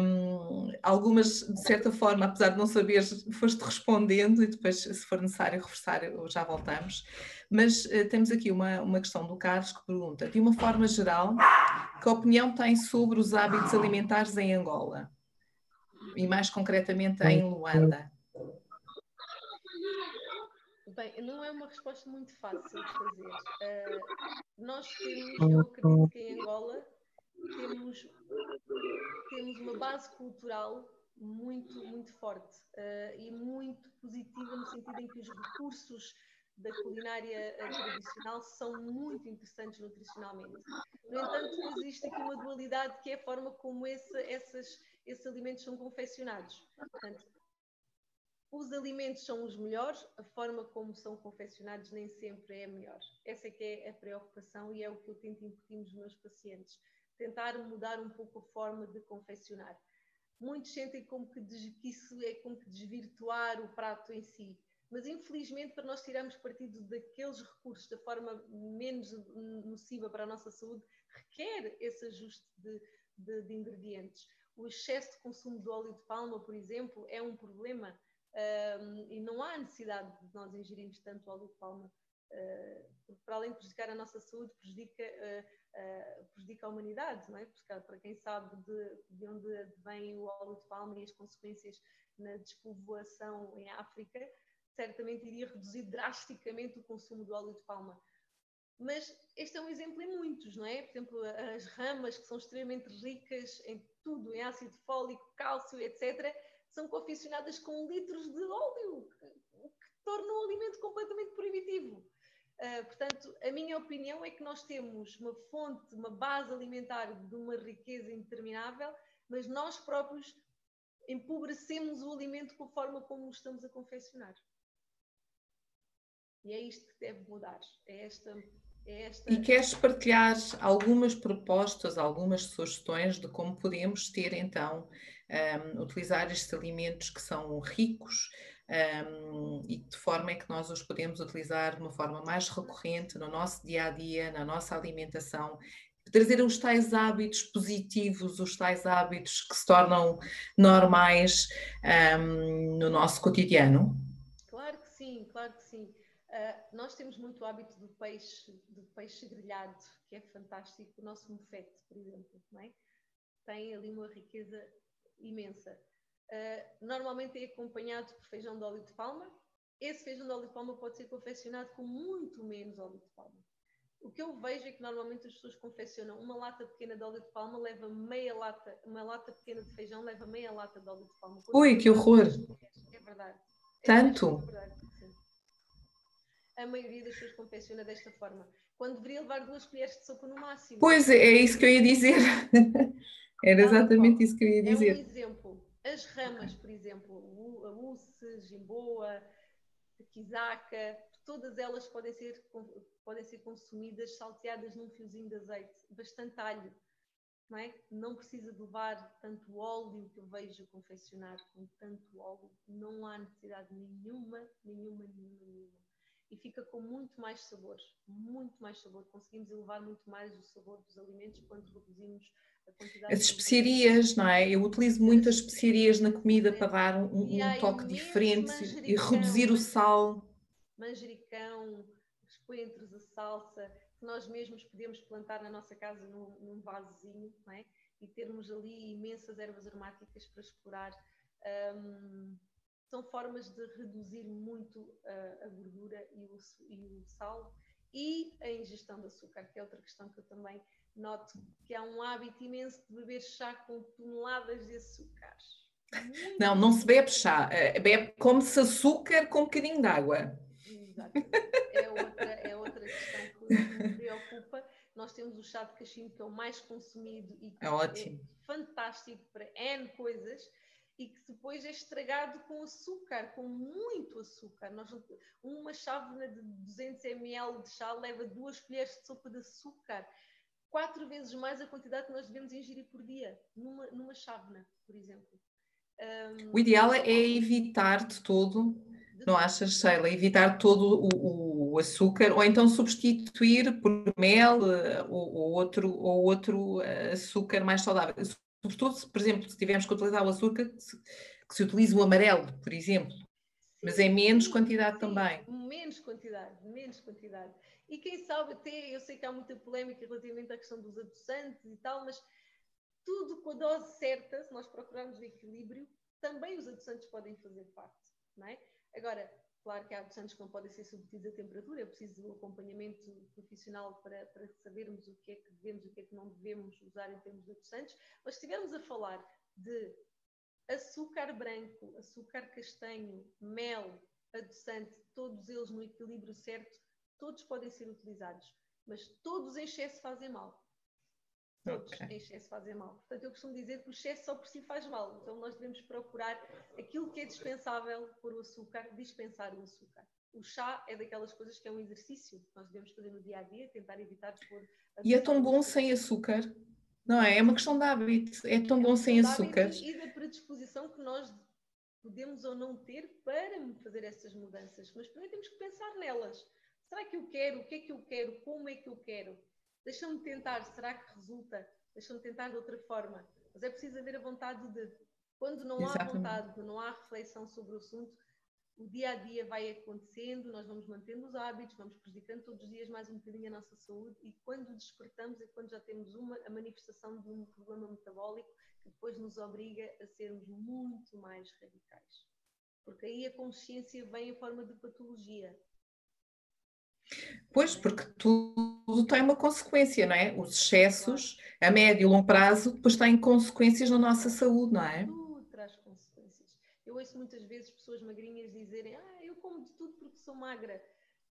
A: Um, algumas, de certa forma, apesar de não saberes, foste respondendo e depois, se for necessário reforçar, já voltamos. Mas uh, temos aqui uma, uma questão do Carlos que pergunta: de uma forma geral, que opinião tem sobre os hábitos alimentares em Angola? E mais concretamente em Luanda?
B: Bem, não é uma resposta muito fácil de fazer. Uh, nós temos, eu acredito que em Angola temos, temos uma base cultural muito, muito forte uh, e muito positiva no sentido em que os recursos da culinária tradicional são muito interessantes nutricionalmente. No entanto, existe aqui uma dualidade que é a forma como esse, essas, esses alimentos são confeccionados. Portanto, os alimentos são os melhores, a forma como são confeccionados nem sempre é a melhor. Essa é que é a preocupação e é o que eu tento incutir nos meus pacientes. Tentar mudar um pouco a forma de confeccionar. Muitos sentem como que, que isso é como que desvirtuar o prato em si mas infelizmente para nós tirarmos partido daqueles recursos da forma menos nociva para a nossa saúde, requer esse ajuste de, de, de ingredientes. O excesso de consumo de óleo de palma, por exemplo, é um problema um, e não há necessidade de nós ingerirmos tanto óleo de palma, uh, para além de prejudicar a nossa saúde, prejudica, uh, uh, prejudica a humanidade, não é? Porque, para quem sabe de, de onde vem o óleo de palma e as consequências na despovoação em África, certamente iria reduzir drasticamente o consumo do óleo de palma. Mas este é um exemplo em muitos, não é? Por exemplo, as ramas, que são extremamente ricas em tudo, em ácido fólico, cálcio, etc., são confeccionadas com litros de óleo, o que torna o alimento completamente proibitivo. Uh, portanto, a minha opinião é que nós temos uma fonte, uma base alimentar de uma riqueza interminável, mas nós próprios empobrecemos o alimento com a forma como estamos a confeccionar. E é isto que deve mudar. É esta, esta...
A: E queres partilhar algumas propostas, algumas sugestões de como podemos ter então um, utilizar estes alimentos que são ricos um, e de forma é que nós os podemos utilizar de uma forma mais recorrente no nosso dia a dia, na nossa alimentação, trazer os tais hábitos positivos, os tais hábitos que se tornam normais um, no nosso cotidiano?
B: Claro que sim, claro que sim. Uh, nós temos muito hábito do peixe, do peixe grelhado, que é fantástico. O nosso mofete, por exemplo, é? tem ali uma riqueza imensa. Uh, normalmente é acompanhado por feijão de óleo de palma. Esse feijão de óleo de palma pode ser confeccionado com muito menos óleo de palma. O que eu vejo é que normalmente as pessoas confeccionam uma lata pequena de óleo de palma, leva meia lata, uma lata pequena de feijão leva meia lata de óleo de palma.
A: Ui, que horror!
B: É verdade.
A: É Tanto?
B: verdade, a maioria das pessoas confecciona desta forma. Quando deveria levar duas colheres de sopa no máximo.
A: Pois, é, é isso que eu ia dizer. (laughs) Era exatamente isso que eu ia dizer.
B: É um exemplo. As ramas, por exemplo, a uce, jimboa, a quizaca, todas elas podem ser, podem ser consumidas salteadas num fiozinho de azeite, bastante alho. Não, é? não precisa de levar tanto óleo que eu vejo confeccionar com tanto óleo, não há necessidade nenhuma, nenhuma, nenhuma, nenhuma. E fica com muito mais sabor, muito mais sabor. Conseguimos elevar muito mais o sabor dos alimentos quando reduzimos
A: as especiarias, não é? Eu utilizo muitas especiarias na comida para dar um, um toque diferente e reduzir o sal.
B: Manjericão, os coentros, a salsa, que nós mesmos podemos plantar na nossa casa num, num vasozinho, não é? E termos ali imensas ervas aromáticas para explorar. Um, são formas de reduzir muito a, a gordura e o, e o sal e a ingestão de açúcar, que é outra questão que eu também noto que há um hábito imenso de beber chá com toneladas de açúcar.
A: Muito (laughs) não, não se bebe chá, eh, bebe, come-se açúcar com um bocadinho de água.
B: Exatamente. É outra, é outra questão que me preocupa. Nós temos o chá de cachimbo, que é o mais consumido e que
A: é, ótimo.
B: é fantástico para N coisas e que depois é estragado com açúcar, com muito açúcar. Nós, uma chávena de 200 ml de chá leva duas colheres de sopa de açúcar quatro vezes mais a quantidade que nós devemos ingerir por dia, numa, numa chávena, por exemplo.
A: Um, o ideal é evitar de todo, de não achas, Sheila? Evitar todo o, o, açúcar, ou então substituir por mel eh, ou, ou outro, ou outro eh, açúcar mais saudável. Sobretudo, por exemplo, se tivermos que utilizar o açúcar, que se, que se utilize o amarelo, por exemplo, mas em menos quantidade
B: sim,
A: também.
B: Menos quantidade, menos quantidade. E quem sabe até, eu sei que há muita polémica relativamente à questão dos adoçantes e tal, mas tudo com a dose certa, se nós procurarmos o equilíbrio, também os adoçantes podem fazer parte, não é? Agora, claro que há adoçantes que não podem ser submetidos à temperatura, é preciso um acompanhamento profissional para, para sabermos o que é que devemos e o que é que não devemos usar em termos de adoçantes, mas se estivermos a falar de açúcar branco, açúcar castanho, mel, adoçante, todos eles no equilíbrio certo, todos podem ser utilizados, mas todos em excesso fazem mal. Todos okay. em excesso fazem mal. Portanto, eu costumo dizer que o excesso só por si faz mal. Então, nós devemos procurar aquilo que é dispensável por o açúcar, dispensar o açúcar. O chá é daquelas coisas que é um exercício que nós devemos fazer no dia a dia, tentar evitar pôr.
A: E é tão bom sem açúcar. Não é? É uma questão de hábito. É tão é bom sem açúcar.
B: E da predisposição que nós podemos ou não ter para fazer essas mudanças. Mas primeiro temos que pensar nelas. Será que eu quero? O que é que eu quero? Como é que eu quero? Deixa-me tentar, será que resulta? Deixa-me tentar de outra forma. Mas é preciso haver a vontade de. Quando não Exatamente. há vontade, quando não há reflexão sobre o assunto, o dia a dia vai acontecendo, nós vamos mantendo os hábitos, vamos prejudicando todos os dias mais um bocadinho a nossa saúde e quando despertamos é quando já temos uma, a manifestação de um problema metabólico que depois nos obriga a sermos muito mais radicais. Porque aí a consciência vem em forma de patologia.
A: Pois, porque tudo tem uma consequência, não é? Os excessos, a médio e longo prazo, depois têm consequências na nossa saúde, não é?
B: Tudo traz consequências. Eu ouço muitas vezes pessoas magrinhas dizerem: Ah, eu como de tudo porque sou magra.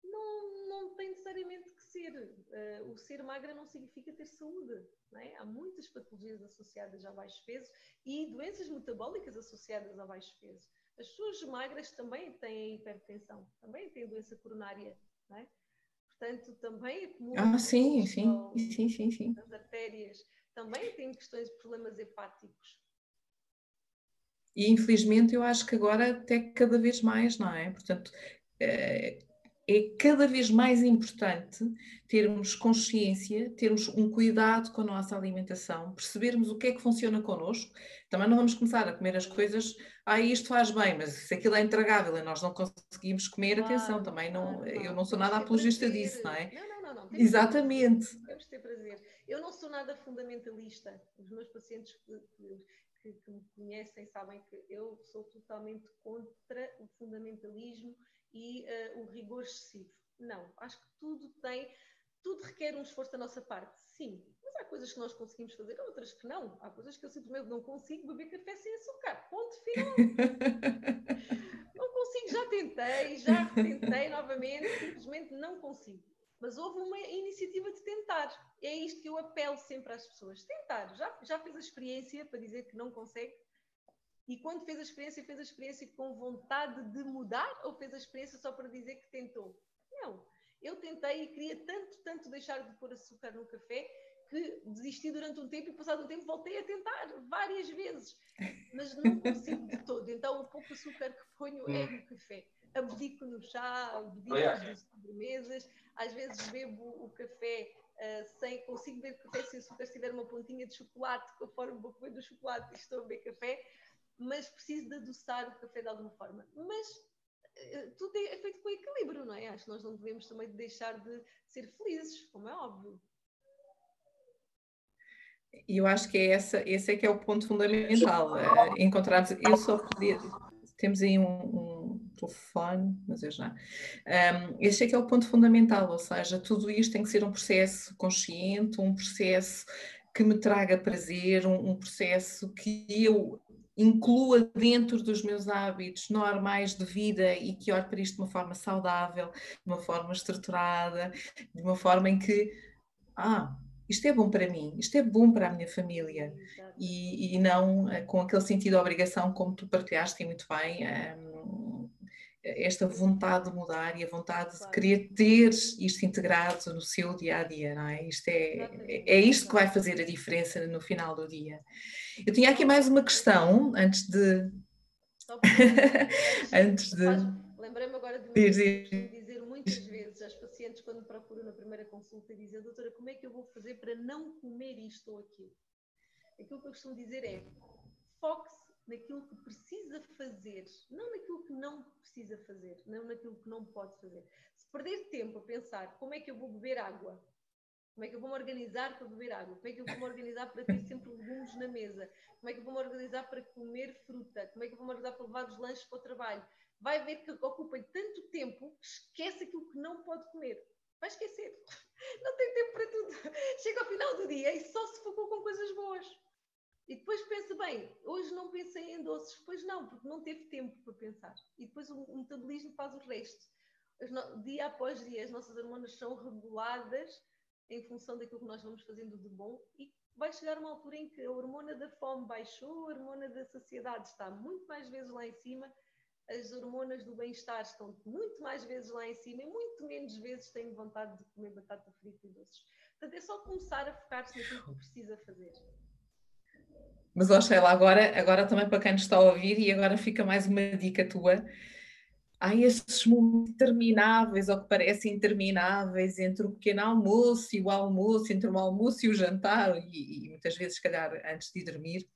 B: Não, não tem necessariamente que ser. Uh, o ser magra não significa ter saúde. Não é? Há muitas patologias associadas a baixo peso e doenças metabólicas associadas a baixo peso. As pessoas magras também têm hipertensão, também têm doença coronária. Não é? Portanto, também.
A: Ah, sim, sim, sim, sim, sim.
B: As artérias também têm questões de problemas hepáticos.
A: E infelizmente eu acho que agora até cada vez mais, não é? Portanto, eh, é cada vez mais importante termos consciência, termos um cuidado com a nossa alimentação, percebermos o que é que funciona connosco. Também não vamos começar a comer as coisas, ah, isto faz bem, mas se aquilo é intragável e nós não conseguimos comer, claro, atenção, também não, claro, eu não sou nada apologista prazer. disso, não é?
B: Não, não, não. não.
A: Exatamente.
B: Temos ter prazer. Eu não sou nada fundamentalista. Os meus pacientes que, que, que me conhecem sabem que eu sou totalmente contra o fundamentalismo e uh, o rigor excessivo. Não, acho que tudo tem, tudo requer um esforço da nossa parte, sim. Mas há coisas que nós conseguimos fazer, outras que não. Há coisas que eu simplesmente não consigo beber café sem açúcar. Ponto final. (laughs) não consigo, já tentei, já tentei novamente, simplesmente não consigo. Mas houve uma iniciativa de tentar. É isto que eu apelo sempre às pessoas: tentar. Já, já fez a experiência para dizer que não consegue? E quando fez a experiência, fez a experiência com vontade de mudar ou fez a experiência só para dizer que tentou? Não. Eu tentei e queria tanto, tanto deixar de pôr açúcar no café que desisti durante um tempo e passado um tempo voltei a tentar várias vezes. Mas não consigo de todo. Então o pouco açúcar que ponho é no café. Abdico no chá, abdico nas sobremesas. Às vezes bebo o café Uh, sem, consigo beber café sem açúcar se tiver uma pontinha de chocolate, conforme vou comer do chocolate e estou a beber café mas preciso de adoçar o café de alguma forma. Mas uh, tudo é feito com equilíbrio, não é? Acho que nós não devemos também deixar de ser felizes, como é óbvio.
A: E eu acho que é essa, esse é que é o ponto fundamental. Uh, encontrarmos, eu só podia, temos aí um, um, telefone, mas eu já. Um, este é que é o ponto fundamental, ou seja, tudo isto tem que ser um processo consciente, um processo que me traga prazer, um, um processo que eu inclua dentro dos meus hábitos normais de vida e que olhe para isto de uma forma saudável, de uma forma estruturada, de uma forma em que, ah, isto é bom para mim, isto é bom para a minha família. E, e não eh, com aquele sentido de obrigação, como tu partilhaste muito bem, um, esta vontade de mudar e a vontade de querer ter isto integrado no seu dia a dia, não é? Isto é, é, isto que vai fazer a diferença no final do dia. Eu tinha aqui mais uma questão antes de. (laughs)
B: antes de. Lembrei-me agora de dizer, muitas vezes às pacientes quando procuram na primeira consulta e dizem, doutora, como é que eu vou fazer para não comer isto ou aquilo? Aquilo que eu costumo dizer é foque-se naquilo que precisa fazer, não naquilo que não precisa fazer, não naquilo que não pode fazer. Se perder tempo a pensar como é que eu vou beber água, como é que eu vou me organizar para beber água? Como é que eu vou me organizar para ter sempre legumes na mesa? Como é que eu vou me organizar para comer fruta? Como é que eu vou me organizar para levar os lanches para o trabalho? Vai ver que ocupa tanto tempo que esquece aquilo que não pode comer. Vai esquecer. (laughs) Não tem tempo para tudo. Chega ao final do dia e só se focou com coisas boas. E depois pensa bem, hoje não pensei em doces, pois não, porque não teve tempo para pensar. E depois o, metabolismo faz o resto. No, dia após dia, as nossas hormonas são reguladas em função daquilo que nós vamos fazendo de bom e vai chegar uma altura em que a hormona da fome baixou, a hormona da saciedade está muito mais vezes lá em cima, as hormonas do bem-estar estão muito mais vezes lá em cima e muito menos vezes têm vontade de comer batata frita e doces. Portanto, é só começar a focar-se naquilo que precisa fazer.
A: Mas, Sheila, agora, agora também para quem nos está a ouvir, e agora fica mais uma dica tua. Há esses momentos intermináveis, ou que parecem intermináveis, entre o pequeno almoço e o almoço, entre o almoço e o jantar, e, e muitas vezes, se calhar, antes de dormir.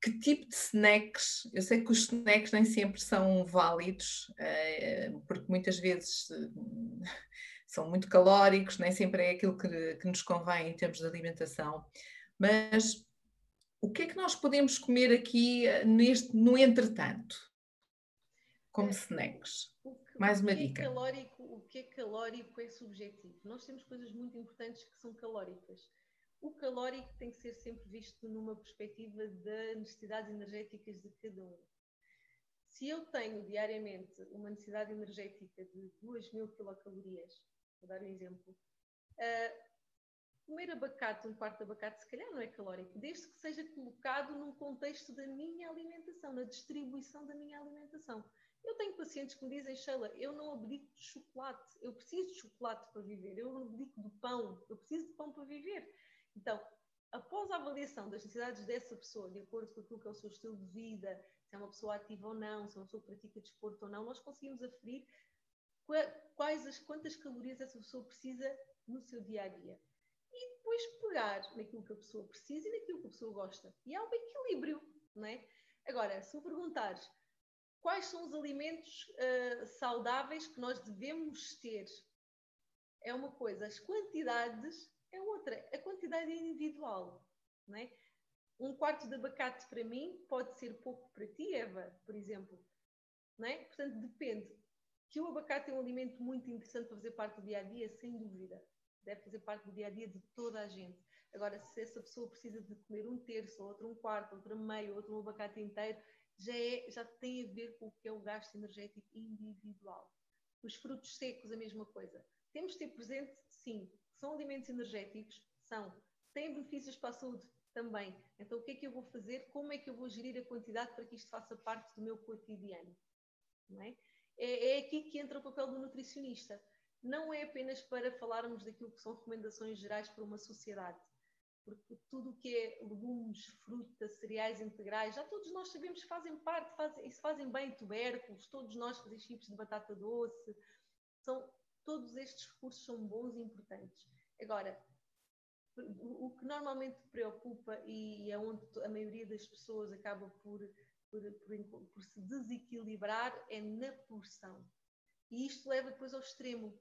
A: Que tipo de snacks? Eu sei que os snacks nem sempre são válidos, eh, porque muitas vezes eh, são muito calóricos, nem sempre é aquilo que, que nos convém em termos de alimentação. Mas o que é que nós podemos comer aqui eh, neste, no entretanto? Como eh, snacks. Mais uma
B: o
A: dica.
B: É calórico, o que que é calórico é subjetivo. Nós temos coisas muito importantes que são calóricas. O calórico tem que ser sempre visto numa perspectiva das necessidades energéticas de cada um. Se eu tenho diariamente uma necessidade energética de 2.000 quilocalorias, vou dar um exemplo, uh, comer abacate, um quarto de abacate, se calhar não é calórico, desde que seja colocado num contexto da minha alimentação, na distribuição da minha alimentação. Eu tenho pacientes que me dizem, Sheila, eu não abdico de chocolate, eu preciso de chocolate para viver, eu não abdico do pão, eu preciso de pão para viver. Então, após a avaliação das necessidades dessa pessoa, de acordo com aquilo que é o seu estilo de vida, se é uma pessoa ativa ou não, se é uma pessoa que pratica desporto ou não, nós conseguimos aferir quais as quantas calorias essa pessoa precisa no seu dia a dia e depois pegar naquilo que a pessoa precisa e naquilo que a pessoa gosta. E há um equilíbrio, não é? Agora, se me perguntares quais são os alimentos uh, saudáveis que nós devemos ter, é uma coisa, as quantidades é outra. A quantidade é individual, não é? Um quarto de abacate para mim pode ser pouco para ti, Eva, por exemplo. Não é? Portanto, depende. Que o abacate é um alimento muito interessante para fazer parte do dia a dia, sem dúvida deve fazer parte do dia a dia de toda a gente. Agora, se essa pessoa precisa de comer um terço, outro um quarto, outro meio, outro um abacate inteiro, já, é, já tem a ver com o que é o gasto energético individual. Os frutos secos, a mesma coisa. Temos de ter presente, sim, são alimentos energéticos, são. Têm benefícios para a saúde também. Então, o que é que eu vou fazer? Como é que eu vou gerir a quantidade para que isto faça parte do meu cotidiano? É? É, é aqui que entra o papel do nutricionista não é apenas para falarmos daquilo que são recomendações gerais para uma sociedade, porque tudo o que é legumes, frutas, cereais integrais, já todos nós sabemos que fazem parte, fazem, isso fazem bem tubérculos, todos nós fazemos chips de batata doce, são, todos estes recursos são bons e importantes. Agora, o que normalmente preocupa e é onde a maioria das pessoas acaba por, por, por, por se desequilibrar é na porção. E isto leva depois ao extremo,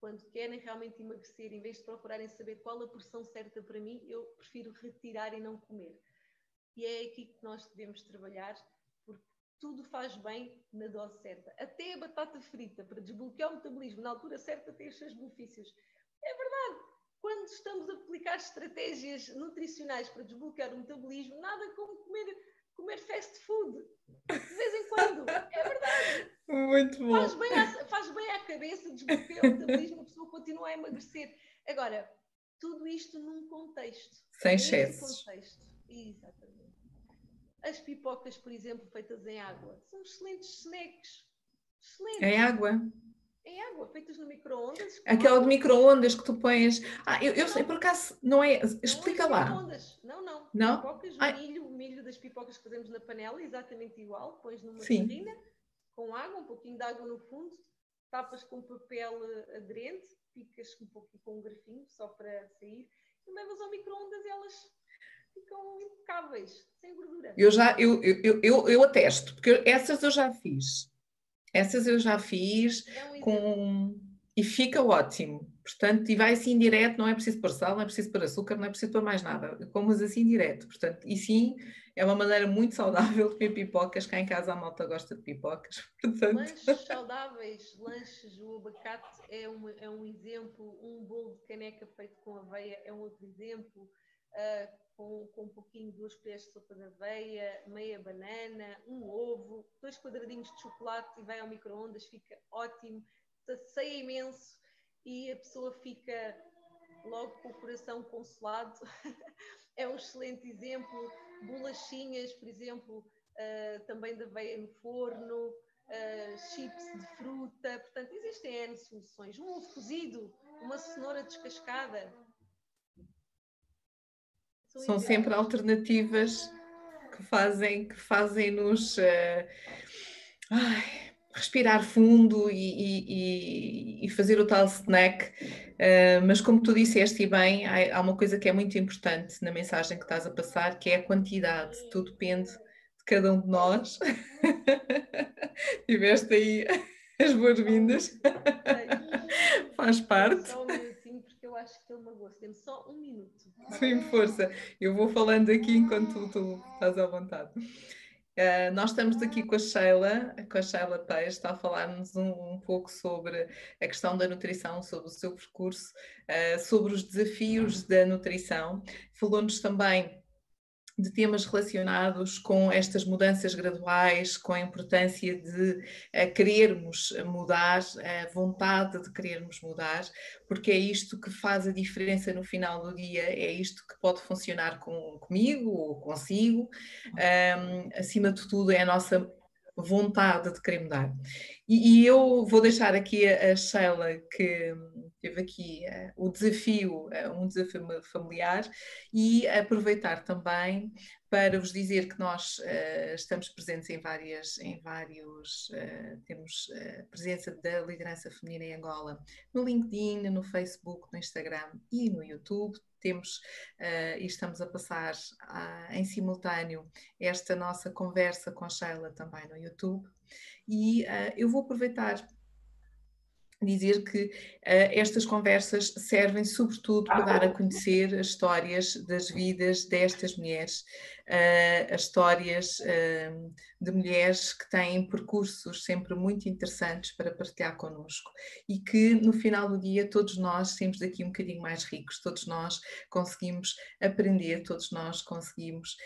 B: quando querem realmente emagrecer, em vez de procurarem saber qual a porção certa para mim, eu prefiro retirar e não comer. E é aqui que nós devemos trabalhar, porque tudo faz bem na dose certa. Até a batata frita, para desbloquear o metabolismo na altura certa, tem os seus benefícios. É verdade. Quando estamos a aplicar estratégias nutricionais para desbloquear o metabolismo, nada como comer comer fast food de vez em quando. É verdade.
A: Muito bom.
B: Faz bem à, faz bem à cabeça, desbloqueia o metabolismo, a pessoa continua a emagrecer. Agora, tudo isto num contexto.
A: Sem excessos.
B: contexto. Exatamente. As pipocas, por exemplo, feitas em água, são excelentes snacks. Excelentes.
A: Em água?
B: Em água, feitas no micro-ondas.
A: Aquela de micro-ondas que tu pões. Ah, eu, eu sei, por acaso, não é. Explica não é lá.
B: Não, não.
A: Não?
B: Pipocas, milho, milho das pipocas que fazemos na panela, exatamente igual. Pões numa terrina com água, um pouquinho de água no fundo, tapas com papel eh, aderente, picas um pouquinho com um grafinho só para sair e levas ao micro-ondas e elas ficam impecáveis, sem gordura.
A: Eu já, eu, eu, eu, eu atesto, porque essas eu já fiz. Essas eu já fiz é com e fica ótimo. Portanto, e vai assim direto, não é preciso pôr sal, não é preciso pôr açúcar, não é preciso pôr mais nada. Comas assim direto. Portanto, e sim, é uma maneira muito saudável de comer pipocas. Cá em casa a malta gosta de pipocas. (laughs) Portanto...
B: Lanches saudáveis, lanches, o abacate é um, é um exemplo, um bolo de caneca feito com aveia é um outro exemplo. Uh, com, com um pouquinho, duas colheres de sopa de aveia, meia banana, um ovo, dois quadradinhos de chocolate e vai ao micro-ondas, fica ótimo sacia imenso e a pessoa fica logo com o coração consolado. (laughs) é um excelente exemplo. Bolachinhas, por exemplo, uh, também da aveia no forno, uh, chips de fruta. Portanto, existem N soluções. Um ovo cozido, uma cenoura descascada.
A: São, sempre alternativas que fazem que fazem nos uh... Ai, respirar fundo e, e, e, fazer o tal snack. Uh, mas como tu disseste e bem, há, há, uma coisa que é muito importante na mensagem que estás a passar, que é a quantidade. Tudo depende de cada um de nós. (laughs) Tiveste aí as boas-vindas. (laughs) Faz parte.
B: Só um minutinho, porque eu acho que ele magoou Temos só um minuto.
A: Sim, força. Eu vou falando aqui enquanto tu, tu estás à vontade. Uh, nós estamos aqui com a Sheila, com a Sheila Peixe, está a falar-nos um, um, pouco sobre a questão da nutrição, sobre o seu percurso, uh, sobre os desafios da nutrição. Falou-nos também de temas relacionados com estas mudanças graduais, com a importância de uh, querermos mudar, a vontade de querermos mudar, porque é isto que faz a diferença no final do dia, é isto que pode funcionar com, comigo ou consigo. Um, acima de tudo, é a nossa vontade de querer mudar. E, e eu vou deixar aqui a, a Sheila, que teve aqui uh, o desafio, uh, um desafio familiar, e aproveitar também para vos dizer que nós uh, estamos presentes em várias, em vários, temos presença da liderança feminina em Angola no LinkedIn, no Facebook, no Instagram e no YouTube temos uh, e estamos a passar uh, em simultâneo esta nossa conversa com Sheila também no YouTube. E uh, eu vou aproveitar dizer que uh, estas conversas servem sobretudo para dar a conhecer as histórias das vidas destas mulheres, uh, as histórias uh, de mulheres que têm percursos sempre muito interessantes para partilhar connosco e que no final do dia todos nós temos daqui um bocadinho mais ricos, todos nós conseguimos aprender, todos nós conseguimos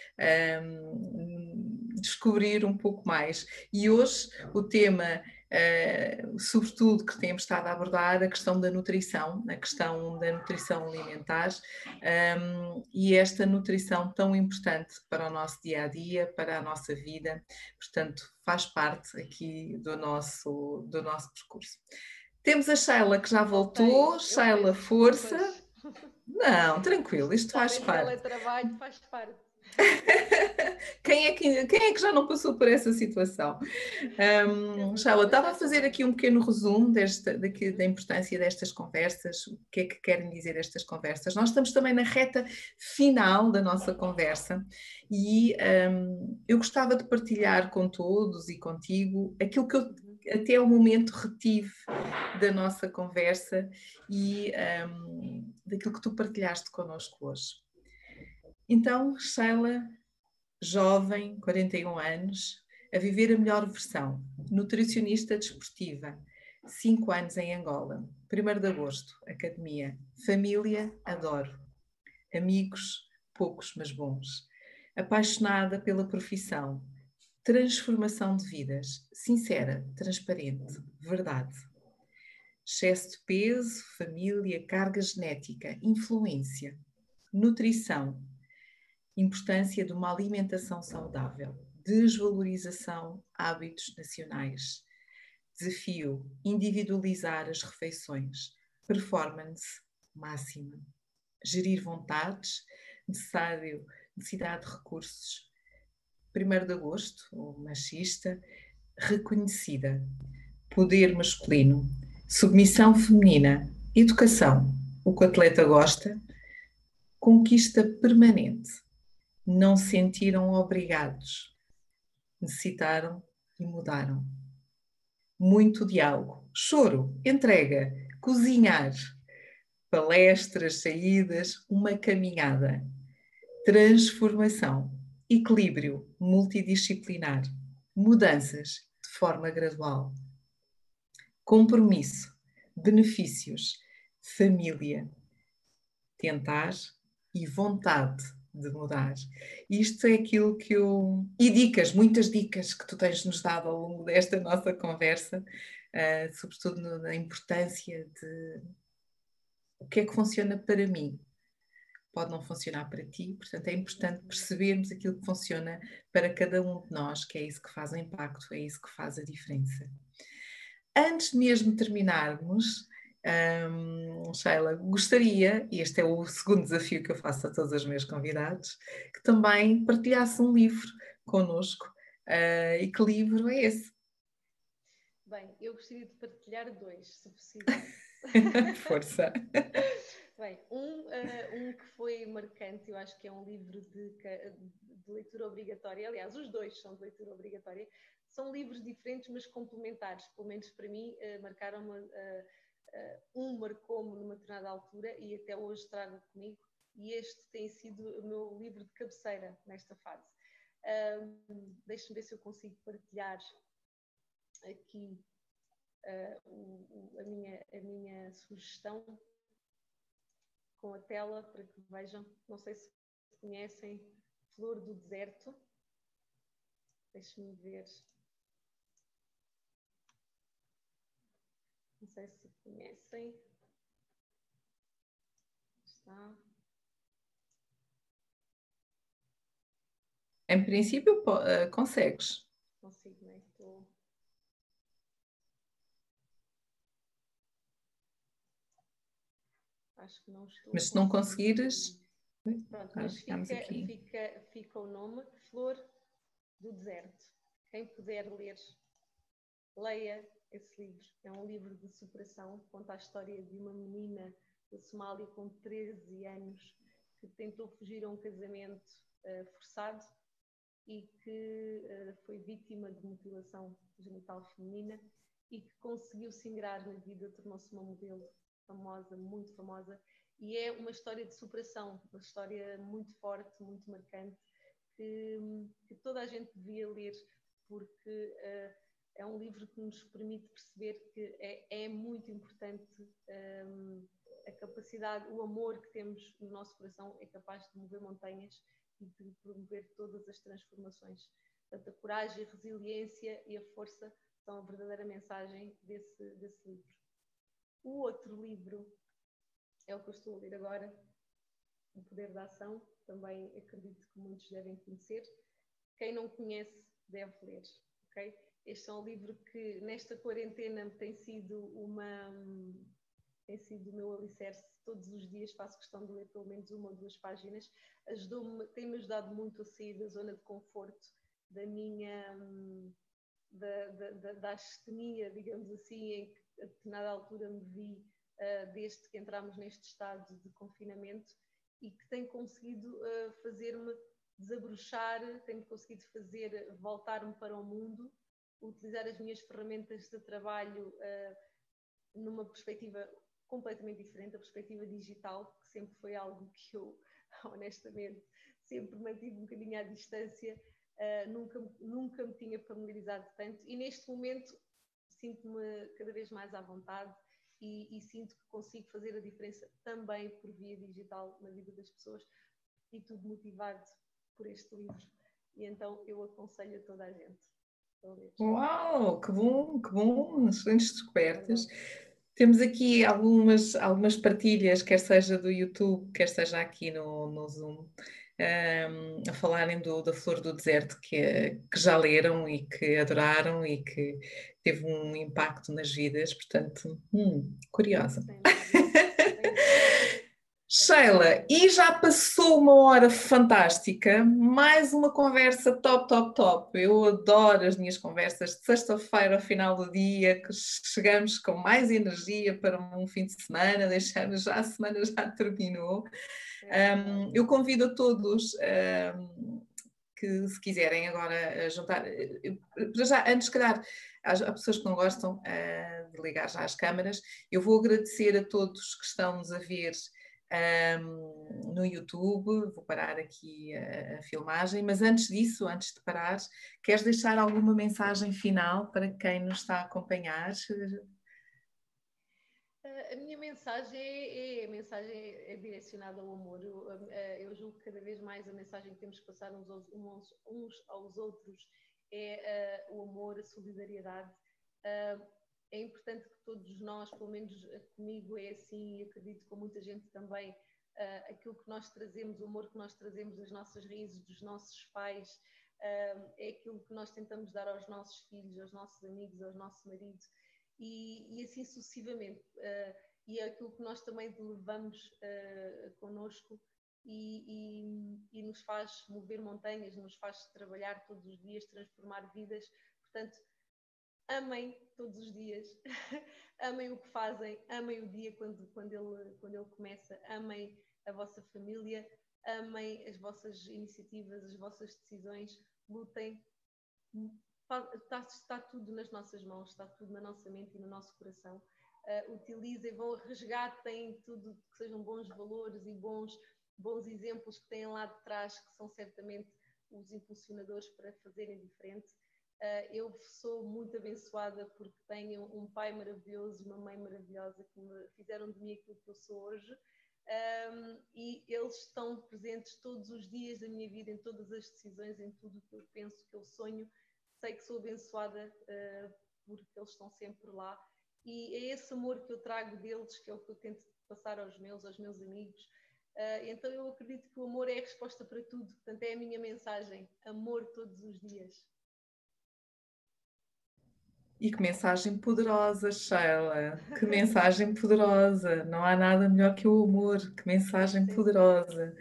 A: um, descobrir um pouco mais. E hoje o tema Uh, sobretudo que temos estado a abordar a questão da nutrição, a questão da nutrição alimentar um, e esta nutrição tão importante para o nosso dia a dia, para a nossa vida, portanto, faz parte aqui do nosso, do nosso percurso. Temos a Sheila que já voltou, Sheila, força. Não, tranquilo, isto faz parte.
B: faz parte. (laughs)
A: quem, é que, quem é que já não passou por essa situação? Um, Shaula, estava a fazer aqui um pequeno resumo desta, daqui, da importância destas conversas, o que é que querem dizer estas conversas. Nós estamos também na reta final da nossa conversa e um, eu gostava de partilhar com todos e contigo aquilo que eu até o momento retive da nossa conversa e um, daquilo que tu partilhaste connosco hoje. Então, Sheila, jovem, 41 anos, a viver a melhor versão, nutricionista desportiva, 5 anos em Angola, 1 de agosto, academia, família, adoro, amigos, poucos mas bons, apaixonada pela profissão, transformação de vidas, sincera, transparente, verdade. Excesso de peso, família, carga genética, influência, nutrição, importância de uma alimentação saudável, desvalorização hábitos nacionais, desafio individualizar as refeições, performance máxima, gerir vontades, necessário, necessidade de recursos. 1 de agosto, ou machista, reconhecida, poder masculino, submissão feminina, educação, o que o atleta gosta, conquista permanente não se sentiram obrigados, necessitaram e mudaram. Muito diálogo, choro, entrega, cozinhar, palestras, saídas, uma caminhada, transformação, equilíbrio multidisciplinar, mudanças de forma gradual, compromisso, benefícios, família, tentar e vontade de mudar. Isto é aquilo que eu. E dicas, muitas dicas que tu tens nos dado ao longo desta nossa conversa, uh, sobretudo no, na importância de o que é que funciona para mim. Pode não funcionar para ti, portanto é importante percebermos aquilo que funciona para cada um de nós, que é isso que faz o impacto, é isso que faz a diferença. Antes mesmo de terminarmos, um, Sheila, gostaria, e este é o segundo desafio que eu faço a todos os meus convidados, que também partilhasse um livro connosco. Uh, e que livro é esse?
B: Bem, eu gostaria de partilhar dois, se possível. (laughs)
A: Força!
B: Bem, um, uh, um que foi marcante, eu acho que é um livro de, de, leitura obrigatória, aliás, os dois são de leitura obrigatória, são livros diferentes, mas complementares, pelo menos para mim, uh, marcaram-me uh, Uh, um marcou-me numa determinada altura e até hoje trago comigo, e este tem sido o meu livro de cabeceira nesta fase. Um, Deixe-me ver se eu consigo partilhar aqui uh, o, a, minha, a minha sugestão com a tela para que vejam. Não sei se conhecem Flor do Deserto. Deixe-me ver. Se conhecem. Está.
A: Em princípio, uh, consegues.
B: Consigo, né? Estou. Acho que não estou.
A: Mas se não conseguires.
B: Pronto, mas fica, fica, fica o nome Flor do Deserto. Quem puder ler, leia esse livro. É um livro de superação, conta a história de uma menina da Somália com 13 anos que tentou fugir a um casamento uh, forçado e que uh, foi vítima de mutilação genital feminina e que conseguiu se ingrar na vida, tornou-se uma modelo famosa, muito famosa, e é uma história de superação, uma história muito forte, muito marcante, que, que toda a gente devia ler, porque uh, é um livro que nos permite perceber que é, é muito importante um, a capacidade, o amor que temos no nosso coração é capaz de mover montanhas e de promover todas as transformações. Portanto, a coragem, a resiliência e a força são a verdadeira mensagem desse, desse livro. O outro livro é o que eu estou a ler agora, O Poder da Ação, também acredito que muitos devem conhecer. Quem não conhece deve ler, ok? Este é um livro que nesta quarentena tem sido uma tem sido o meu alicerce todos os dias faço questão de ler pelo menos uma ou duas páginas. Ajudou-me, tem-me ajudado muito a sair da zona de conforto da minha da, da, da, da astenia, digamos assim, em que a determinada altura me vi uh, desde que entramos neste estado de confinamento e que tem conseguido uh, fazer-me desabrochar, tem conseguido fazer voltar-me para o mundo, utilizar as minhas ferramentas de trabalho uh, numa perspectiva completamente diferente, a perspectiva digital, que sempre foi algo que eu, (laughs) honestamente, sempre mantive um bocadinho à distância, uh, nunca, nunca me tinha familiarizado tanto e neste momento sinto-me cada vez mais à vontade e, e, sinto que consigo fazer a diferença também por via digital na vida das pessoas e tudo motivado por este livro. E então eu aconselho a toda a gente.
A: Uau, que bom, que bom, excelentes descobertas. Temos aqui algumas, algumas partilhas, quer seja do YouTube, quer seja aqui no, no Zoom, um, a falarem do, da Flor do Deserto, que, que já leram e que adoraram e que teve um impacto nas vidas, portanto, hum, curiosa. Sheila, e já passou uma hora fantástica, mais uma conversa top, top, top. Eu adoro as minhas conversas de sexta-feira ao final do dia, que chegamos com mais energia para um fim de semana, deixando já a semana já terminou. Um, eu convido a todos um, que se quiserem agora juntar, já antes de calhar, há pessoas que não gostam uh, de ligar já as câmaras, eu vou agradecer a todos que estão nos a ver um, no YouTube, vou parar aqui a, a, filmagem, mas antes disso, antes de parar, queres deixar alguma mensagem final para quem nos está a acompanhar?
B: A minha mensagem é, é, mensagem é direcionada ao amor. Eu, eu, julgo que cada vez mais a mensagem que temos que passar uns aos, uns, uns aos outros é uh, o amor, a solidariedade. Uh, é importante que todos nós, pelo menos comigo é assim, e acredito com muita gente também, uh, aquilo que nós trazemos, o amor que nós trazemos das nossas raízes, dos nossos pais, uh, é aquilo que nós tentamos dar aos nossos filhos, aos nossos amigos, aos nossos maridos, e, e assim sucessivamente. Uh, e é aquilo que nós também levamos uh, connosco e, e, e nos faz mover montanhas, nos faz trabalhar todos os dias, transformar vidas. Portanto, amem todos os dias, (laughs) amem o que fazem, amem o dia quando, quando, ele, quando ele começa, amem a vossa família, amem as vossas iniciativas, as vossas decisões, lutem. Está, está tudo nas nossas mãos, está tudo na nossa mente e no nosso coração. Uh, utilizem, vão, resgatem tudo que sejam bons valores e bons, bons exemplos que têm lá de trás, que são certamente os impulsionadores para fazerem diferente. Uh, eu sou muito abençoada porque tenho um pai maravilhoso uma mãe maravilhosa que me fizeram de mim aquilo que eu sou hoje. Um, e eles estão presentes todos os dias da minha vida, em todas as decisões, em tudo que eu penso, que eu sonho. Sei que sou abençoada uh, porque eles estão sempre lá. E é esse amor que eu trago deles, que é o que eu tento passar aos meus, aos meus amigos. Uh, então eu acredito que o amor é a resposta para tudo. Portanto, é a minha mensagem: amor todos os dias.
A: E que mensagem poderosa, Sheila! (laughs) Que mensagem poderosa! Não há nada melhor que o amor, que mensagem poderosa!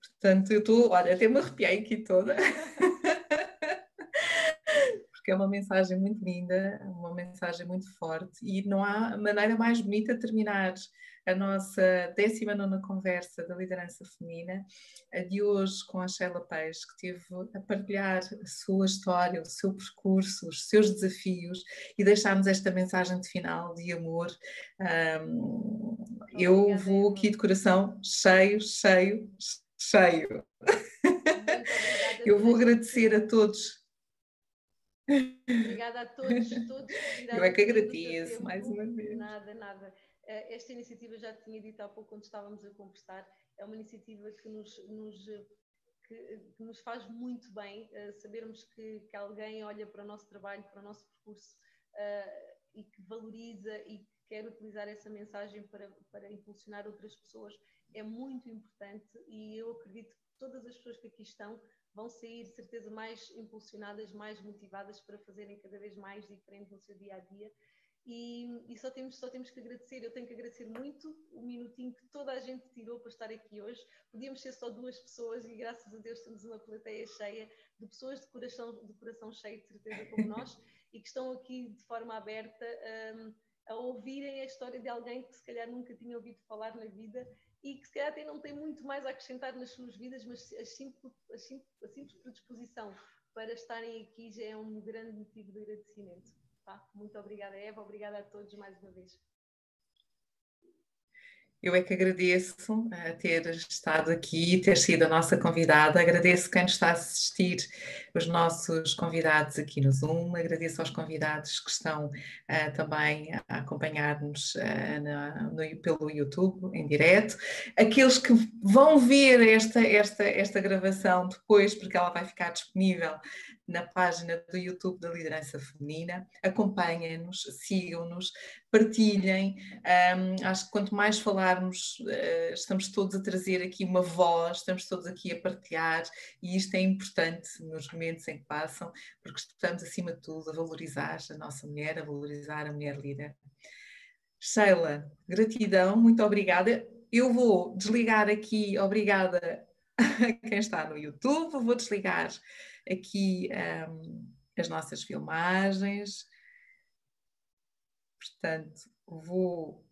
A: Portanto, eu estou, olha, até me arrepiei aqui toda. (laughs) Porque é uma mensagem muito linda, uma mensagem muito forte e não há maneira mais bonita de terminar a nossa 19 conversa da liderança feminina, a de hoje com a Sheila Peixe, que teve a partilhar a sua história, o seu percurso, os seus desafios e deixarmos esta mensagem de final de amor. Um, eu vou aqui de coração cheio, cheio, cheio. Eu vou agradecer a todos
B: Obrigada a todos, todos.
A: Eu é que agradeço mais uma vez.
B: Nada, nada. Eh, esta iniciativa, já tinha dito há pouco quando estávamos a conversar, é uma iniciativa que nos, nos que, que, nos faz muito bem uh, sabermos que, que, alguém olha para o nosso trabalho, para o nosso percurso uh, e que valoriza e que quer utilizar essa mensagem para, para impulsionar outras pessoas é muito importante e eu acredito que todas as pessoas que aqui estão vão sair, de certeza, mais impulsionadas, mais motivadas para fazerem cada vez mais diferente no seu dia a dia e, e, só, temos, só temos que agradecer. Eu tenho que agradecer muito o minutinho que toda a gente tirou para estar aqui hoje. Podíamos ser só duas pessoas e graças a Deus temos uma plateia cheia de pessoas de coração, de coração cheio, de certeza, como (laughs) nós, e que estão aqui de forma aberta um, a ouvirem a história de alguém que se calhar nunca tinha ouvido falar na vida e que se calhar até não tem muito mais a acrescentar nas suas vidas, mas a simples, a simples, a simples predisposição para estarem aqui já é um grande motivo de agradecimento. Tá? Muito obrigada, Eva. Obrigada a todos mais uma vez.
A: Eu é que agradeço a ter estado aqui, ter sido a nossa convidada. Agradeço quem está a assistir, os nossos convidados aqui no Zoom. Agradeço aos convidados que estão uh, também a acompanhar-nos uh, pelo YouTube em direto. Aqueles que vão ver esta, esta, esta gravação depois, porque ela vai ficar disponível na página do YouTube da Liderança Feminina. Acompanhem-nos, sigam-nos, partilhem. Um, acho que quanto mais falarmos, uh, estamos todos a trazer aqui uma voz, estamos todos aqui a partilhar, e isto é importante nos momentos em que passam, porque estamos, acima de tudo, a valorizar a nossa mulher, a valorizar a mulher líder. Sheila, gratidão, muito obrigada. Eu vou desligar aqui, obrigada (laughs) a quem está no YouTube, vou desligar aqui um, as nossas filmagens. Portanto, vou